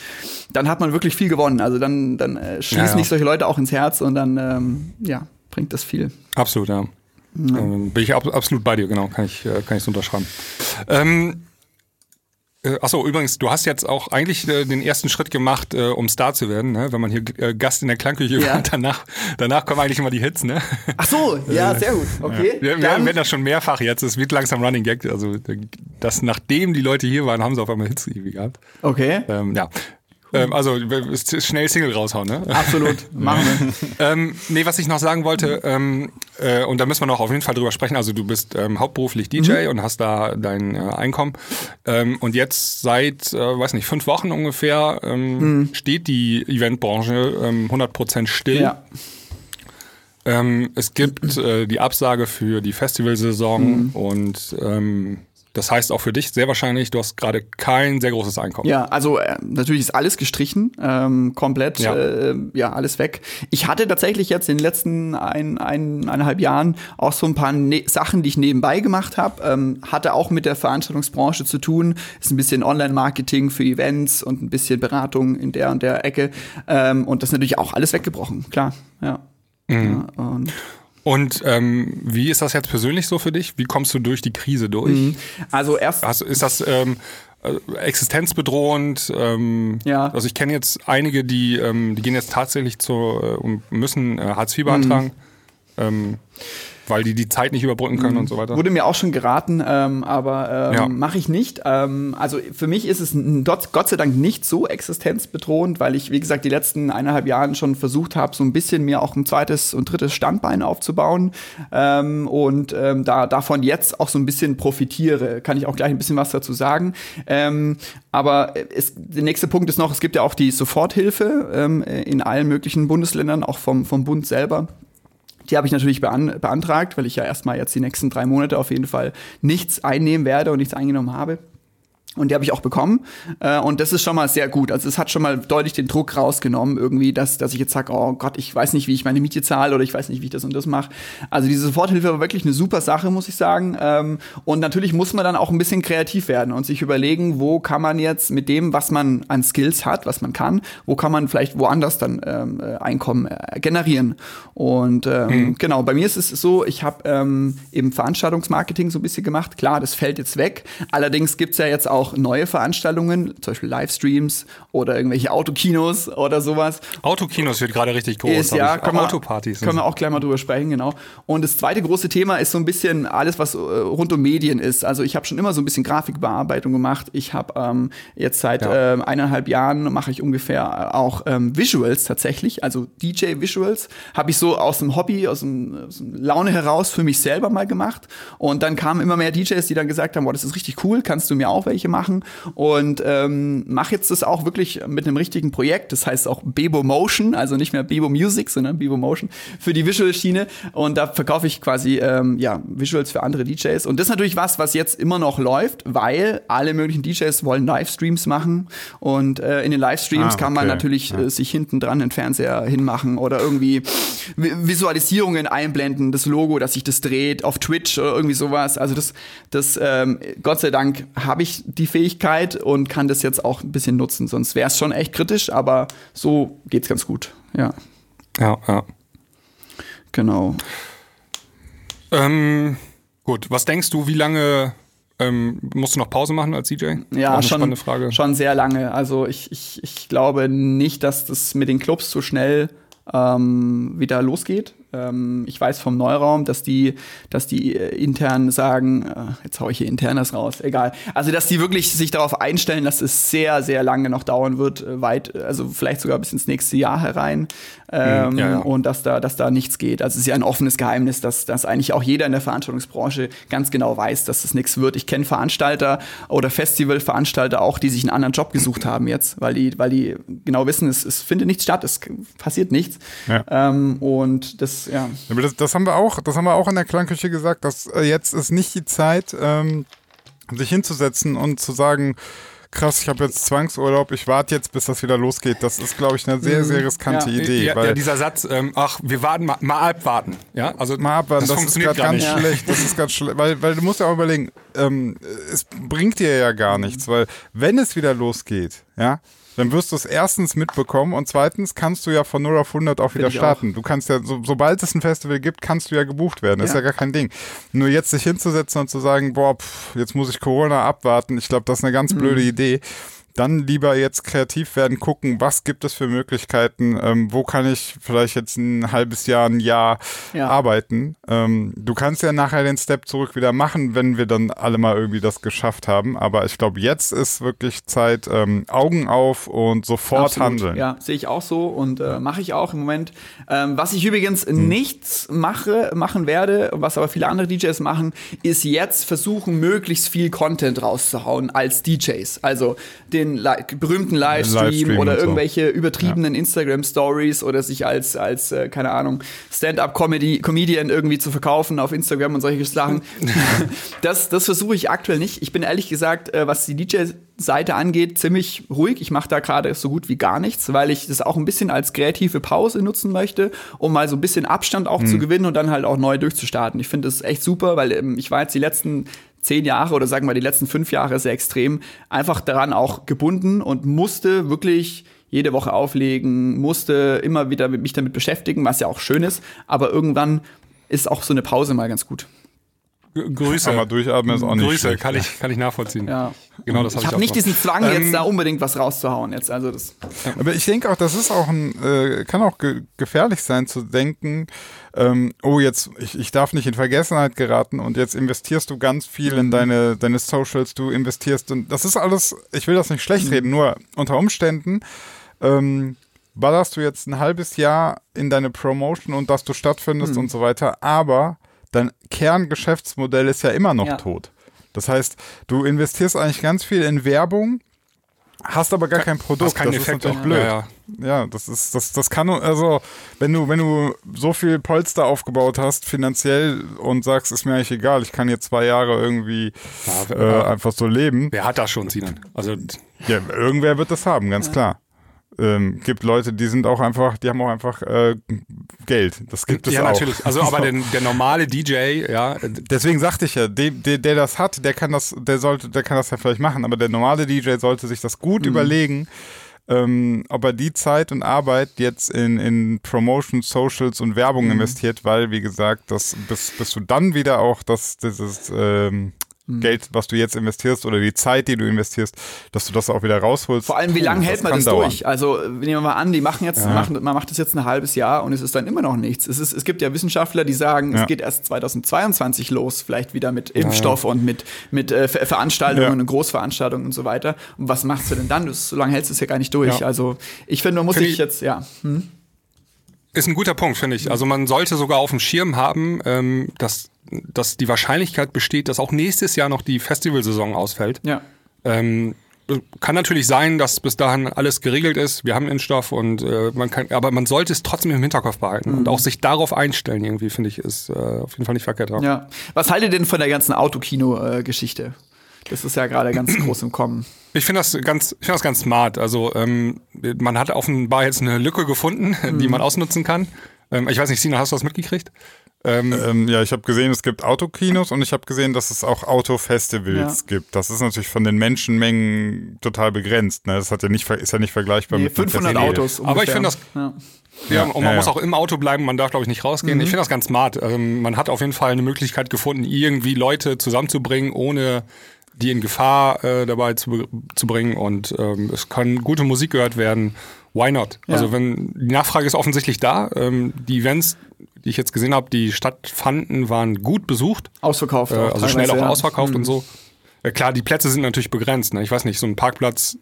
dann hat man wirklich viel gewonnen. Also dann, dann äh, schließen Ja, ja. nicht solche Leute auch ins Herz und dann, ähm, ja, bringt das viel. Absolut, ja. Ähm, bin ich ab, absolut bei dir, genau, kann ich, äh, kann ich so unterschreiben. Ähm, äh, achso, übrigens, du hast jetzt auch eigentlich äh, den ersten Schritt gemacht, äh, um Star zu werden, ne? wenn man hier äh, Gast in der Klangküche Ja. wird, danach, danach kommen eigentlich immer die Hits, ne? Ach so, ja, sehr gut. Okay. Wir, wir werden das schon mehrfach jetzt, es wird langsam Running Gag, also das, nachdem die Leute hier waren, haben sie auf einmal Hits irgendwie gehabt. okay. Ähm, ja. Ähm, also schnell Single raushauen, ne? Absolut. (laughs) Machen wir. Ähm, nee, was ich noch sagen wollte, ähm, äh, und da müssen wir noch auf jeden Fall drüber sprechen. Also du bist ähm, hauptberuflich DJ und hast da dein äh, Einkommen. Ähm, und jetzt seit, äh, weiß nicht, fünf Wochen ungefähr ähm, steht die Eventbranche ähm, 100% still. Ja. Ähm, es gibt äh, die Absage für die Festivalsaison und ähm, das heißt auch für dich sehr wahrscheinlich, du hast gerade kein sehr großes Einkommen. Ja, also äh, natürlich ist alles gestrichen, ähm, komplett, Ja. Äh, ja, alles weg. Ich hatte tatsächlich jetzt in den letzten ein, ein, eineinhalb Jahren auch so ein paar ne Sachen, die ich nebenbei gemacht habe, ähm, hatte auch mit der Veranstaltungsbranche zu tun. Ist ein bisschen Online-Marketing für Events und ein bisschen Beratung in der und der Ecke. Ähm, und das ist natürlich auch alles weggebrochen, klar. Ja. ja und Und ähm, wie ist das jetzt persönlich so für dich? Wie kommst du durch die Krise durch? also erst Hast, ist das ähm, äh, existenzbedrohend? Ähm, Ja. Also ich kenne jetzt einige, die, ähm, die gehen jetzt tatsächlich zu äh, und müssen äh, Hartz IV beantragen, ähm, weil die die Zeit nicht überbrücken können und so weiter. Wurde mir auch schon geraten, ähm, aber ähm, Ja. mache ich nicht. Ähm, also für mich ist es Gott sei Dank nicht so existenzbedrohend, weil ich, wie gesagt, die letzten eineinhalb Jahren schon versucht habe, so ein bisschen mir auch ein zweites und drittes Standbein aufzubauen ähm, und ähm, da davon jetzt auch so ein bisschen profitiere. Kann ich auch gleich ein bisschen was dazu sagen. Ähm, aber es, der nächste Punkt ist noch, es gibt ja auch die Soforthilfe in allen möglichen Bundesländern, auch vom, vom Bund selber. Die habe ich natürlich bean beantragt, weil ich ja erstmal jetzt die nächsten drei Monate auf jeden Fall nichts einnehmen werde und nichts eingenommen habe. Und die habe ich auch bekommen. Äh, und das ist schon mal sehr gut. Also es hat schon mal deutlich den Druck rausgenommen, irgendwie, dass, dass ich jetzt sage, oh Gott, ich weiß nicht, wie ich meine Miete zahle oder ich weiß nicht, wie ich das und das mache. Also diese Soforthilfe war wirklich eine super Sache, muss ich sagen. Ähm, und natürlich muss man dann auch ein bisschen kreativ werden und sich überlegen, wo kann man jetzt mit dem, was man an Skills hat, was man kann, wo kann man vielleicht woanders dann ähm, äh, Einkommen äh, generieren. Und ähm, genau, bei mir ist es so, ich habe ähm, im Veranstaltungsmarketing so ein bisschen gemacht. Klar, das fällt jetzt weg. Allerdings gibt's ja jetzt auch auch neue Veranstaltungen, zum Beispiel Livestreams oder irgendwelche Autokinos oder sowas. Autokinos wird gerade richtig groß. Ist, ja, können wir, Autopartys. können wir auch gleich mal drüber sprechen, genau. Und das zweite große Thema ist so ein bisschen alles, was äh, rund um Medien ist. Also ich habe schon immer so ein bisschen Grafikbearbeitung gemacht. Ich habe ähm, jetzt seit Ja. ähm, eineinhalb Jahren mache ich ungefähr auch ähm, Visuals tatsächlich, also DJ Visuals. Habe ich so aus dem Hobby, aus dem, aus dem Laune heraus für mich selber mal gemacht. Und dann kamen immer mehr DJs, die dann gesagt haben, boah, das ist richtig cool, kannst du mir auch welche machen? Und ähm, mache jetzt das auch wirklich mit einem richtigen Projekt. Das heißt auch Bebo Motion, also nicht mehr Bebo Music, sondern Bebo Motion für die Visual-Schiene. Und da verkaufe ich quasi ähm, ja, Visuals für andere DJs. Und das ist natürlich was, was jetzt immer noch läuft, weil alle möglichen DJs wollen Livestreams machen. Und äh, in den Livestreams Ah, kann man natürlich äh, sich hinten dran den Fernseher hinmachen oder irgendwie Vi- Visualisierungen einblenden, das Logo, dass sich das dreht auf Twitch oder irgendwie sowas. Also das, das ähm, Gott sei Dank habe ich die Fähigkeit und kann das jetzt auch ein bisschen nutzen. Sonst wäre es schon echt kritisch, aber so geht's ganz gut. Ja, Ja, ja. genau. Ähm, gut, was denkst du, wie lange ähm, musst du noch Pause machen als DJ? Ja, schon, Frage. schon sehr lange. Also ich, ich, ich glaube nicht, dass das mit den Clubs so schnell ähm, wieder losgeht. Ähm, ich weiß vom Neuraum, dass die, dass die äh, intern sagen, äh, jetzt hau ich hier internes raus, egal. Also dass die wirklich sich darauf einstellen, dass es sehr, sehr lange noch dauern wird, äh, weit, also vielleicht sogar bis ins nächste Jahr herein. Ähm, ja, ja. Und dass da, dass da nichts geht. Also es ist ja ein offenes Geheimnis, dass, dass eigentlich auch jeder in der Veranstaltungsbranche ganz genau weiß, dass das nichts wird. Ich kenne Veranstalter oder Festivalveranstalter auch, die sich einen anderen Job gesucht haben jetzt, weil die, weil die genau wissen, es, es findet nichts statt, es passiert nichts. Ja. Ähm, und das, ja. Aber das, das haben wir auch, das haben wir auch in der Klangküche gesagt, dass äh, jetzt ist nicht die Zeit, ähm, sich hinzusetzen und zu sagen, krass, ich habe jetzt Zwangsurlaub, ich warte jetzt, bis das wieder losgeht. Das ist, glaube ich, eine sehr, sehr riskante Ja. Idee. ja, weil ja, dieser Satz, ähm, ach, wir warten mal, mal abwarten. Ja, also Mal abwarten, das, ist funktioniert gerade ganz nicht. schlecht. Das ist ganz schlecht, weil, weil du musst ja auch überlegen, ähm, es bringt dir ja gar nichts, weil wenn es wieder losgeht, ja, dann wirst du es erstens mitbekommen und zweitens kannst du ja von 0 auf 100 auch wieder ich starten. Du kannst ja, so, sobald es ein Festival gibt, kannst du ja gebucht werden. Das ist Ja. ja gar kein Ding. Nur jetzt sich hinzusetzen und zu sagen, boah, pff, jetzt muss ich Corona abwarten, ich glaube, das ist eine ganz Mhm. blöde Idee. Dann lieber jetzt kreativ werden, gucken, was gibt es für Möglichkeiten, ähm, wo kann ich vielleicht jetzt ein halbes Jahr, ein Jahr Ja. arbeiten. Ähm, du kannst ja nachher den Step zurück wieder machen, wenn wir dann alle mal irgendwie das geschafft haben. Aber ich glaube, jetzt ist wirklich Zeit, ähm, Augen auf und sofort Absolut. handeln. Ja, sehe ich auch so und äh, mache ich auch im Moment. Ähm, was ich übrigens Hm. nicht mache, machen werde, was aber viele andere DJs machen, ist jetzt versuchen, möglichst viel Content rauszuhauen als DJs. Also den li berühmten Livestream, Livestream oder und so. irgendwelche übertriebenen Instagram-Stories oder sich als, als äh, keine Ahnung, Stand-up-Comedian irgendwie zu verkaufen auf Instagram und solche Sachen. (laughs) das das versuche ich aktuell nicht. Ich bin ehrlich gesagt, äh, was die DJ-Seite angeht, ziemlich ruhig. Ich mache da gerade so gut wie gar nichts, weil ich das auch ein bisschen als kreative Pause nutzen möchte, um mal so ein bisschen Abstand auch zu gewinnen und dann halt auch neu durchzustarten. Ich finde das echt super, weil ähm, ich war jetzt die letzten zehn Jahre oder sagen wir die letzten fünf Jahre sehr extrem einfach daran auch gebunden und musste wirklich jede Woche auflegen, musste immer wieder mich damit beschäftigen, was ja auch schön ist, aber irgendwann ist auch so eine Pause mal ganz gut. Grüße. Aber durchatmen ist auch nicht Grüße, schlecht. kann ich, kann ich nachvollziehen. Ja. Genau, das habe Ich ich habe nicht diesen Zwang, Ähm, jetzt da unbedingt was rauszuhauen. Jetzt, also das. Aber ich denke auch, das ist auch ein, äh, kann auch ge gefährlich sein zu denken, ähm, oh jetzt, ich, ich darf nicht in Vergessenheit geraten und jetzt investierst du ganz viel Mhm. in deine, deine Socials, du investierst und das ist alles, ich will das nicht schlecht Mhm. reden, nur unter Umständen ähm, ballerst du jetzt ein halbes Jahr in deine Promotion und dass du stattfindest Mhm. und so weiter, aber dein Kerngeschäftsmodell ist ja immer noch Ja. tot. Das heißt, du investierst eigentlich ganz viel in Werbung, hast aber gar kein Produkt. Das Effekt ist natürlich auch. blöd. Ja, ja. Ja, das ist, das, das kann, also, wenn du, wenn du so viel Polster aufgebaut hast, finanziell und sagst, ist mir eigentlich egal, ich kann jetzt zwei Jahre irgendwie Ja, äh, einfach so leben. Wer hat das schon, Sinan? Also, Ja, irgendwer wird das haben, ganz klar. Ähm, gibt Leute, die sind auch einfach, die haben auch einfach äh, Geld. Das gibt es ja, auch. natürlich. Also, aber (laughs) der, der normale DJ, ja, Deswegen sagte ich ja, der, der, der das hat, der kann das, der sollte, der kann das ja vielleicht machen, aber der normale DJ sollte sich das gut überlegen, ähm, ob er die Zeit und Arbeit jetzt in, in Promotion, Socials und Werbung investiert, weil, wie gesagt, das, bis, bis du dann wieder auch das, dieses, ähm, Geld, was du jetzt investierst oder die Zeit, die du investierst, dass du das auch wieder rausholst. Vor allem, wie lange hält man das dauern. durch? Also nehmen wir mal an, die machen jetzt, machen, man macht das jetzt ein halbes Jahr und es ist dann immer noch nichts. Es, ist, es gibt ja Wissenschaftler, die sagen, Ja. es geht erst 2022 los, vielleicht wieder mit Impfstoff und mit, mit äh, Ver- Veranstaltungen Ja. und Großveranstaltungen und so weiter. Und was machst du denn dann? Das, so lange hältst du es ja gar nicht durch. Ja. Also ich finde, man muss sich ich- jetzt, ja. Hm? Ist ein guter Punkt, finde ich. Also man sollte sogar auf dem Schirm haben, ähm, dass, dass die Wahrscheinlichkeit besteht, dass auch nächstes Jahr noch die Festivalsaison ausfällt. Ja. Ähm, kann natürlich sein, dass bis dahin alles geregelt ist. Wir haben Impfstoff und äh, man kann, aber man sollte es trotzdem im Hinterkopf behalten und auch sich darauf einstellen. Irgendwie finde ich ist äh, auf jeden Fall nicht verkehrt. Ja. ja. Was haltet ihr denn von der ganzen Autokino-Geschichte? Das ist ja gerade ganz (clears throat) groß im Kommen. Ich finde das ganz, ich finde das ganz smart. Also ähm, man hat offenbar jetzt eine Lücke gefunden, (laughs) die man ausnutzen kann. Ähm, ich weiß nicht, Sina, hast du das mitgekriegt? Ähm, Ähm, ja, ich habe gesehen, es gibt Autokinos und ich habe gesehen, dass es auch Autofestivals Ja. gibt. Das ist natürlich von den Menschenmengen total begrenzt. Ne? Das hat ja nicht, ist ja nicht vergleichbar Nee, mit einem 500 Festival. Autos. Aber ich ungefähr. finde das- Ja. Ja, und man ja, muss ja. auch im Auto bleiben, man darf, glaube ich, nicht rausgehen. Ich finde das ganz smart. Ähm, man hat auf jeden Fall eine Möglichkeit gefunden, irgendwie Leute zusammenzubringen, ohne die in Gefahr äh, dabei zu, zu bringen. Und ähm, es kann gute Musik gehört werden. Why not? Ja. Also wenn die Nachfrage ist offensichtlich da. Ähm, die Events, die ich jetzt gesehen habe, die stattfanden, waren gut besucht. Ausverkauft. Äh, also schnell auch ja. ausverkauft Hm. und so. Äh, klar, die Plätze sind natürlich begrenzt. Ne? Ich weiß nicht, so ein Parkplatz,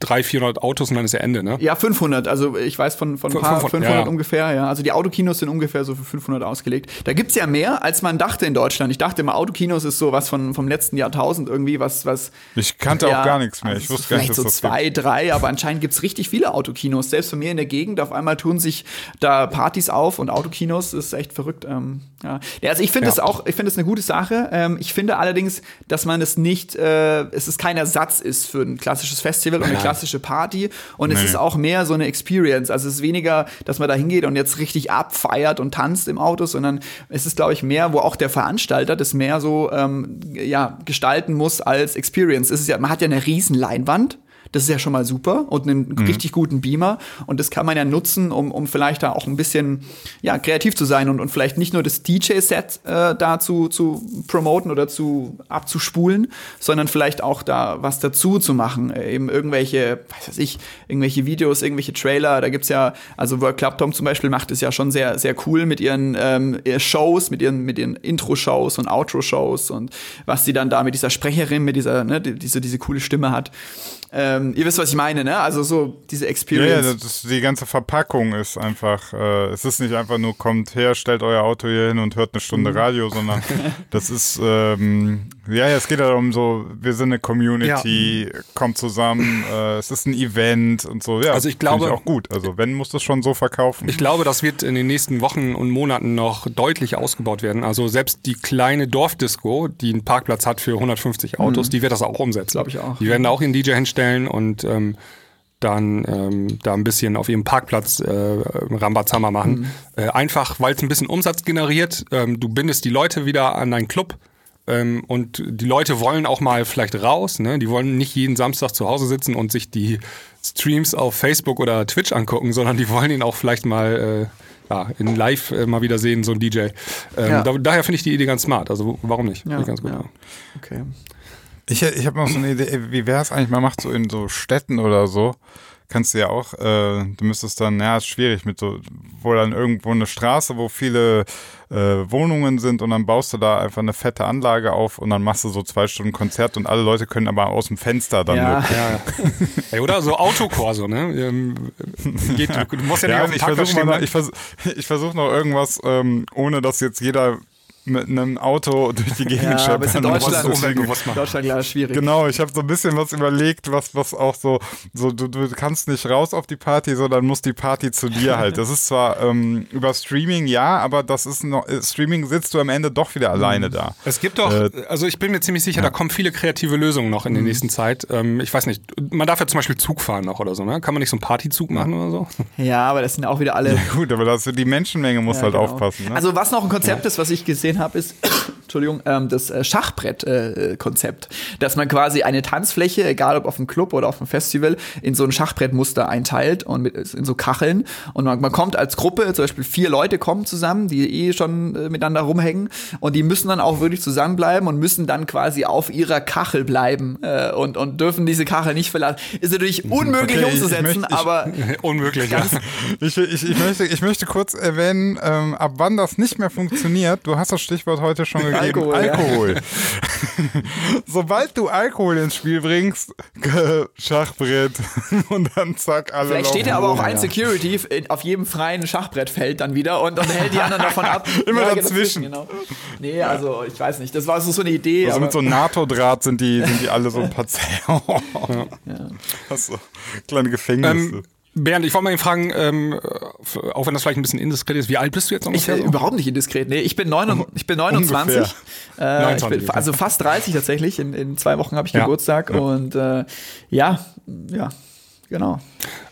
300, 400 Autos und dann ist ja Ende. Ne? Ja, 500. Also ich weiß von, von ein paar 500, 500 ja, ja. ungefähr. Ja, also die Autokinos sind ungefähr so für 500 ausgelegt. Da gibt's ja mehr, als man dachte in Deutschland. Ich dachte immer, Autokinos ist so was von vom letzten Jahrtausend irgendwie, was was. Ich kannte ja, auch gar nichts mehr. also Ich so wusste gar nicht, vielleicht dass so das zwei, gibt. drei, aber anscheinend gibt's richtig viele Autokinos. Selbst bei mir in der Gegend auf einmal tun sich da Partys auf und Autokinos das ist echt verrückt. Ähm, ja. ja, also ich finde Ja. es auch, ich finde es eine gute Sache. Ähm, ich finde allerdings, dass man es nicht, äh, es ist kein Ersatz ist für ein klassisches Festival und eine. Klassische Party. Und es Nee. ist auch mehr so eine Experience. Also es ist weniger, dass man da hingeht und jetzt richtig abfeiert und tanzt im Auto, sondern es ist, glaube ich, mehr, wo auch der Veranstalter das mehr so ähm, ja, gestalten muss als Experience. Es ist ja, man hat ja eine riesen Leinwand. Das ist ja schon mal super und einen Mhm. richtig guten Beamer. Und das kann man ja nutzen, um, um vielleicht da auch ein bisschen ja, kreativ zu sein und, und vielleicht nicht nur das DJ-Set äh, da zu, zu promoten oder zu abzuspulen, sondern vielleicht auch da was dazu zu machen. Äh, eben irgendwelche, weiß was ich, irgendwelche Videos, irgendwelche Trailer. Da gibt's ja, also World Club Tom zum Beispiel macht es ja schon sehr, sehr cool mit ihren ähm, ihr Shows, mit ihren, mit ihren Intro-Shows und Outro-Shows und was sie dann da mit dieser Sprecherin, mit dieser, ne, die, diese, diese coole Stimme hat. Ähm, ihr wisst, was ich meine, ne? Also so diese Ja, ja, Experience. das die ganze Verpackung ist einfach, äh, es ist nicht einfach nur, kommt her, stellt euer Auto hier hin und hört eine Mhm. Stunde Radio, sondern (laughs) das ist, ähm, ja, ja, es geht ja darum, so, wir sind eine Community, kommt zusammen, äh, es ist ein Event und so, ja. Also ich glaube- auch gut. Also wenn, muss das schon so verkaufen. Ich glaube, das wird in den nächsten Wochen und Monaten noch deutlich ausgebaut werden. Also selbst die kleine Dorfdisco, die einen Parkplatz hat für 150 Autos, die wird das auch umsetzen. Glaub ich auch. Die werden da auch ihren DJ hinstellen und ähm, dann ähm, da ein bisschen auf ihrem Parkplatz äh, Rambazamba machen. Äh, einfach, weil es ein bisschen Umsatz generiert. Ähm, du bindest die Leute wieder an deinen Club. Ähm, und die Leute wollen auch mal vielleicht raus, ne? Die wollen nicht jeden Samstag zu Hause sitzen und sich die Streams auf Facebook oder Twitch angucken, sondern die wollen ihn auch vielleicht mal äh, ja, in Live äh, mal wieder sehen, so ein DJ. Ähm, Ja. da, daher finde ich die Idee ganz smart. Also warum nicht? Finde Ja, ich ganz gut. ja. Okay. Ich, ich habe noch so eine Idee, wie wäre es eigentlich, man macht so in so Städten oder so, kannst du ja auch, äh, du müsstest dann, ja, ist schwierig mit so, wo dann irgendwo eine Straße, wo viele äh, Wohnungen sind und dann baust du da einfach eine fette Anlage auf und dann machst du so zwei Stunden Konzert und alle Leute können aber aus dem Fenster dann Ja. Ja, ja. (laughs) Ey, oder so Autokorso, ne? Ähm, geht, du musst ja nicht Ja, auf und dem ich versuche noch, ne? ich (laughs) ich versuch noch irgendwas, ähm, ohne dass jetzt jeder mit einem Auto durch die Gegend Ja, ist in Deutschland, deswegen- umweltbewusst machen. Deutschland klar schwierig. Genau, ich habe so ein bisschen was überlegt, was, was auch so, so du, du kannst nicht raus auf die Party, sondern muss die Party zu dir halt. Das ist zwar ähm, über Streaming ja, aber das ist noch, äh, Streaming sitzt du am Ende doch wieder alleine da. Es gibt doch, Äh, also ich bin mir ziemlich sicher, da kommen viele kreative Lösungen noch in Mhm. der nächsten Zeit. Ähm, ich weiß nicht, man darf ja zum Beispiel Zug fahren noch oder so, ne? Kann man nicht so einen Partyzug machen oder so? Ja, aber das sind auch wieder alle. (laughs) Gut, aber das, die Menschenmenge muss Ja, halt genau. aufpassen. Ne? Also was noch ein Konzept ist, was ich gesehen habe, ist (coughs) Entschuldigung, ähm, das äh, Schachbrett-Konzept, dass man quasi eine Tanzfläche, egal ob auf dem Club oder auf dem Festival, in so ein Schachbrettmuster einteilt und mit, in so Kacheln. Und man, man kommt als Gruppe, zum Beispiel vier Leute kommen zusammen, die eh schon äh, miteinander rumhängen und die müssen dann auch wirklich zusammenbleiben und müssen dann quasi auf ihrer Kachel bleiben äh, und, und dürfen diese Kachel nicht verlassen. Ist natürlich unmöglich Okay, umzusetzen, möchte- ich- aber (laughs) Unmöglich. Ja. (laughs) Ich, ich, ich, möchte, ich möchte kurz erwähnen, ähm, ab wann das nicht mehr funktioniert. Du hast das Stichwort heute schon gegeben. Alkohol, ja. Alkohol. (laughs) Sobald du Alkohol ins Spiel bringst, (laughs) Schachbrett (laughs) und dann zack, alle Vielleicht steht ja aber auch ein Security auf jedem freien Schachbrettfeld dann wieder und, und hält die anderen davon ab. Immer Ja, dazwischen. Genau. Nee, also ich weiß nicht. Das war so, so eine Idee. Also aber mit so einem NATO-Draht sind die, sind die alle so ein paar Zähne. So kleine Gefängnisse. Ähm, Bernd, ich wollte mal fragen, ähm, auch wenn das vielleicht ein bisschen indiskret ist, wie alt bist du jetzt ich, ungefähr? äh, so? überhaupt nicht indiskret. Nee, ich bin, neun, ich bin 29. Äh, ich 29, bin, okay. also fast 30 tatsächlich. In, in zwei Wochen habe ich Ja. Geburtstag. Und äh, ja, ja, genau.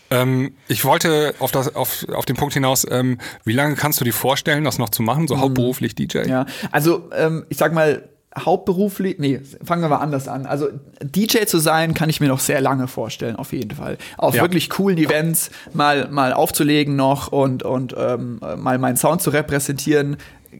Ähm, ich wollte auf, das, auf, auf den Punkt hinaus, ähm, wie lange kannst du dir vorstellen, das noch zu machen, so hauptberuflich DJ? Mhm. Ja, also ähm, ich sag mal, hauptberuflich, nee, fangen wir mal anders an. Also DJ zu sein, kann ich mir noch sehr lange vorstellen, auf jeden Fall. Auf Ja. wirklich coolen Events mal, mal aufzulegen noch und, und ähm, mal meinen Sound zu repräsentieren.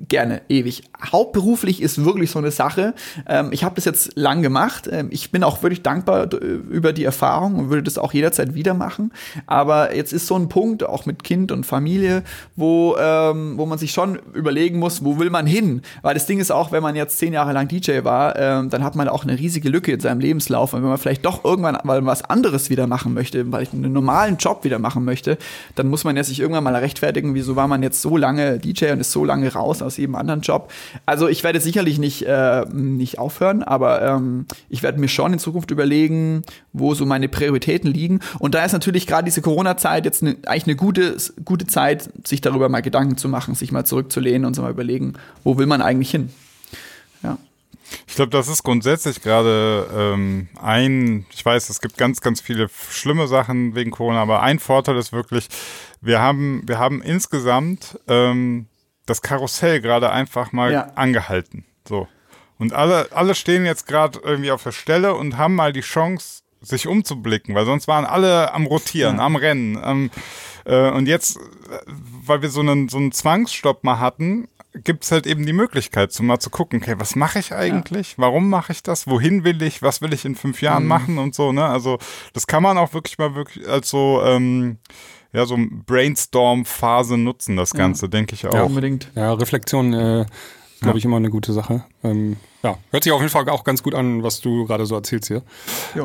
Gerne, ewig. Hauptberuflich ist wirklich so eine Sache. Ähm, ich habe das jetzt lang gemacht. Ähm, ich bin auch wirklich dankbar d- über die Erfahrung und würde das auch jederzeit wieder machen. Aber jetzt ist so ein Punkt, auch mit Kind und Familie, wo, ähm, wo man sich schon überlegen muss, wo will man hin? Weil das Ding ist auch, wenn man jetzt zehn Jahre lang DJ war, ähm, dann hat man auch eine riesige Lücke in seinem Lebenslauf. Und wenn man vielleicht doch irgendwann mal was anderes wieder machen möchte, weil ich einen normalen Job wieder machen möchte, dann muss man ja sich irgendwann mal rechtfertigen, wieso war man jetzt so lange DJ und ist so lange raus aus jedem anderen Job. Also ich werde sicherlich nicht, äh, nicht aufhören, aber ähm, ich werde mir schon in Zukunft überlegen, wo so meine Prioritäten liegen. Und da ist natürlich gerade diese Corona-Zeit jetzt ne, eigentlich eine gute, gute Zeit, sich darüber mal Gedanken zu machen, sich mal zurückzulehnen und so mal überlegen, wo will man eigentlich hin? Ja. Ich glaube, das ist grundsätzlich gerade ähm, ein, ich weiß, es gibt ganz, ganz viele schlimme Sachen wegen Corona, aber ein Vorteil ist wirklich, wir haben, wir haben insgesamt ähm, das Karussell gerade einfach mal Ja. angehalten. So. Und alle, alle stehen jetzt gerade irgendwie auf der Stelle und haben mal die Chance, sich umzublicken, weil sonst waren alle am Rotieren, am Rennen. Am, äh, und jetzt, weil wir so einen, so einen Zwangsstopp mal hatten, gibt's halt eben die Möglichkeit, so mal zu gucken, okay, was mache ich eigentlich? Warum mache ich das? Wohin will ich? Was will ich in fünf Jahren Mhm. machen und so, ne? Also das kann man auch wirklich mal wirklich als so, ähm, ja, so Brainstorm-Phase nutzen, das Ganze, denke ich auch. Unbedingt. Ja, Reflexion, äh, glaube ich, immer eine gute Sache. Ähm, ja, hört sich auf jeden Fall auch ganz gut an, was du gerade so erzählst hier.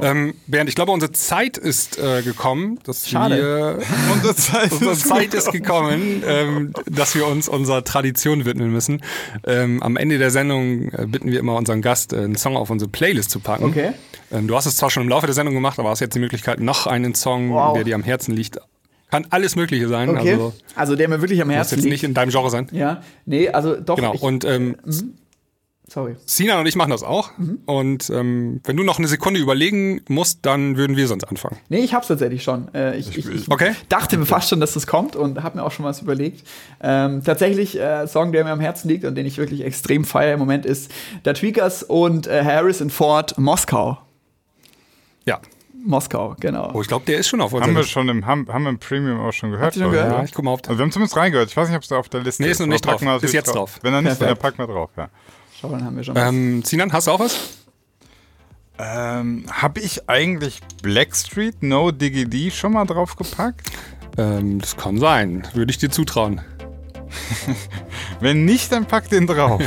Ähm, Bernd, ich glaube, unsere Zeit ist äh, gekommen, dass Schade. wir (laughs) Unsere Zeit (laughs) Unsere ist Zeit ist gekommen, ähm, dass wir uns unserer Tradition widmen müssen. Ähm, am Ende der Sendung äh, bitten wir immer unseren Gast, äh, einen Song auf unsere Playlist zu packen. Okay. Ähm, du hast es zwar schon im Laufe der Sendung gemacht, aber hast jetzt die Möglichkeit, noch einen Song, Wow. der dir am Herzen liegt. Kann alles Mögliche sein. Okay. Also Also, der mir wirklich am muss Herzen jetzt liegt. nicht in deinem Genre sein. ja, nee, also doch. Genau. Ich, Und ähm, sorry. Sinan und ich machen das auch. Mhm. Und ähm, wenn du noch eine Sekunde überlegen musst, dann würden wir sonst anfangen. Nee, ich hab's tatsächlich schon. Äh, ich, ich, ich Okay. dachte mir fast schon, dass das kommt und habe mir auch schon was überlegt. Ähm, tatsächlich, äh, Song, der mir am Herzen liegt und den ich wirklich extrem feiere im Moment, ist der Tweakers und äh, Harrison Ford Moskau. Ja. Moskau, genau. Oh, ich glaube, der ist schon auf unserer Haben wir Liste. schon im, haben, haben wir im Premium auch schon gehört. Habt ihr schon gehört? Ja, ich guck mal auf. Also wir haben zumindest reingehört. Ich weiß nicht, ob es da auf der Liste Nee, ist. ist noch nicht packen wir drauf. Ist jetzt drauf. Wenn er nicht, dann packen wir drauf, ja. Schau, dann haben wir schon. Ähm, Sinan, hast du auch was? Ähm, habe ich eigentlich Blackstreet No Diggy D schon mal draufgepackt? Ähm, das kann sein. Würde ich dir zutrauen. (laughs) Wenn nicht, dann pack den drauf.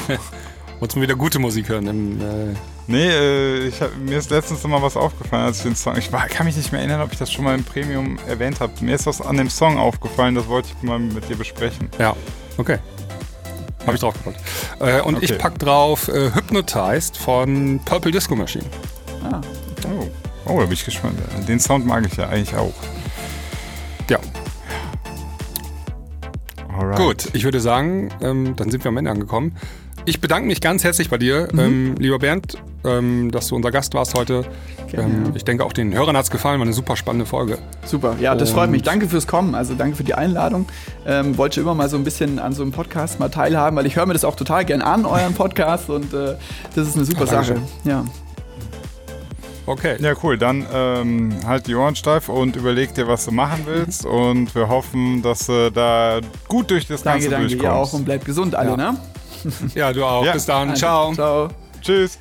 Wolltest du mal wieder gute Musik hören? Im, äh, nee, äh, ich hab, mir ist letztens noch mal was aufgefallen, als ich den Song. Ich war, kann mich nicht mehr erinnern, ob ich das schon mal im Premium erwähnt habe. Mir ist was an dem Song aufgefallen, das wollte ich mal mit dir besprechen. ja, okay. Habe ich draufgepackt. Äh, und ich Okay. pack drauf äh, Hypnotized von Purple Disco Machine. ah, Oh, oh da bin ich gespannt. Den Sound mag ich ja eigentlich auch. Ja, Alright. gut. Ich würde sagen, ähm, dann sind wir am Ende angekommen. Ich bedanke mich ganz herzlich bei dir, ähm, lieber Bernd. Ähm, dass du unser Gast warst heute. Ähm, ich denke, auch den Hörern hat's gefallen. War eine super spannende Folge. Super, ja, das freut mich. Und- Danke fürs Kommen, also danke für die Einladung. Ähm, wollte immer mal so ein bisschen an so einem Podcast mal teilhaben, weil ich höre mir das auch total gern an, euren Podcast und äh, das ist eine super Ja, danke Sache. Ja. Okay. Ja, cool. Dann ähm, halt die Ohren steif und überleg dir, was du machen willst. Und wir hoffen, dass du da gut durch das Danke, Ganze danke, ihr auch durchkommst. und bleibt gesund alle, Ja. ne? Ja, du auch. Ja. Bis dann. Ciao. Ciao. Tschüss.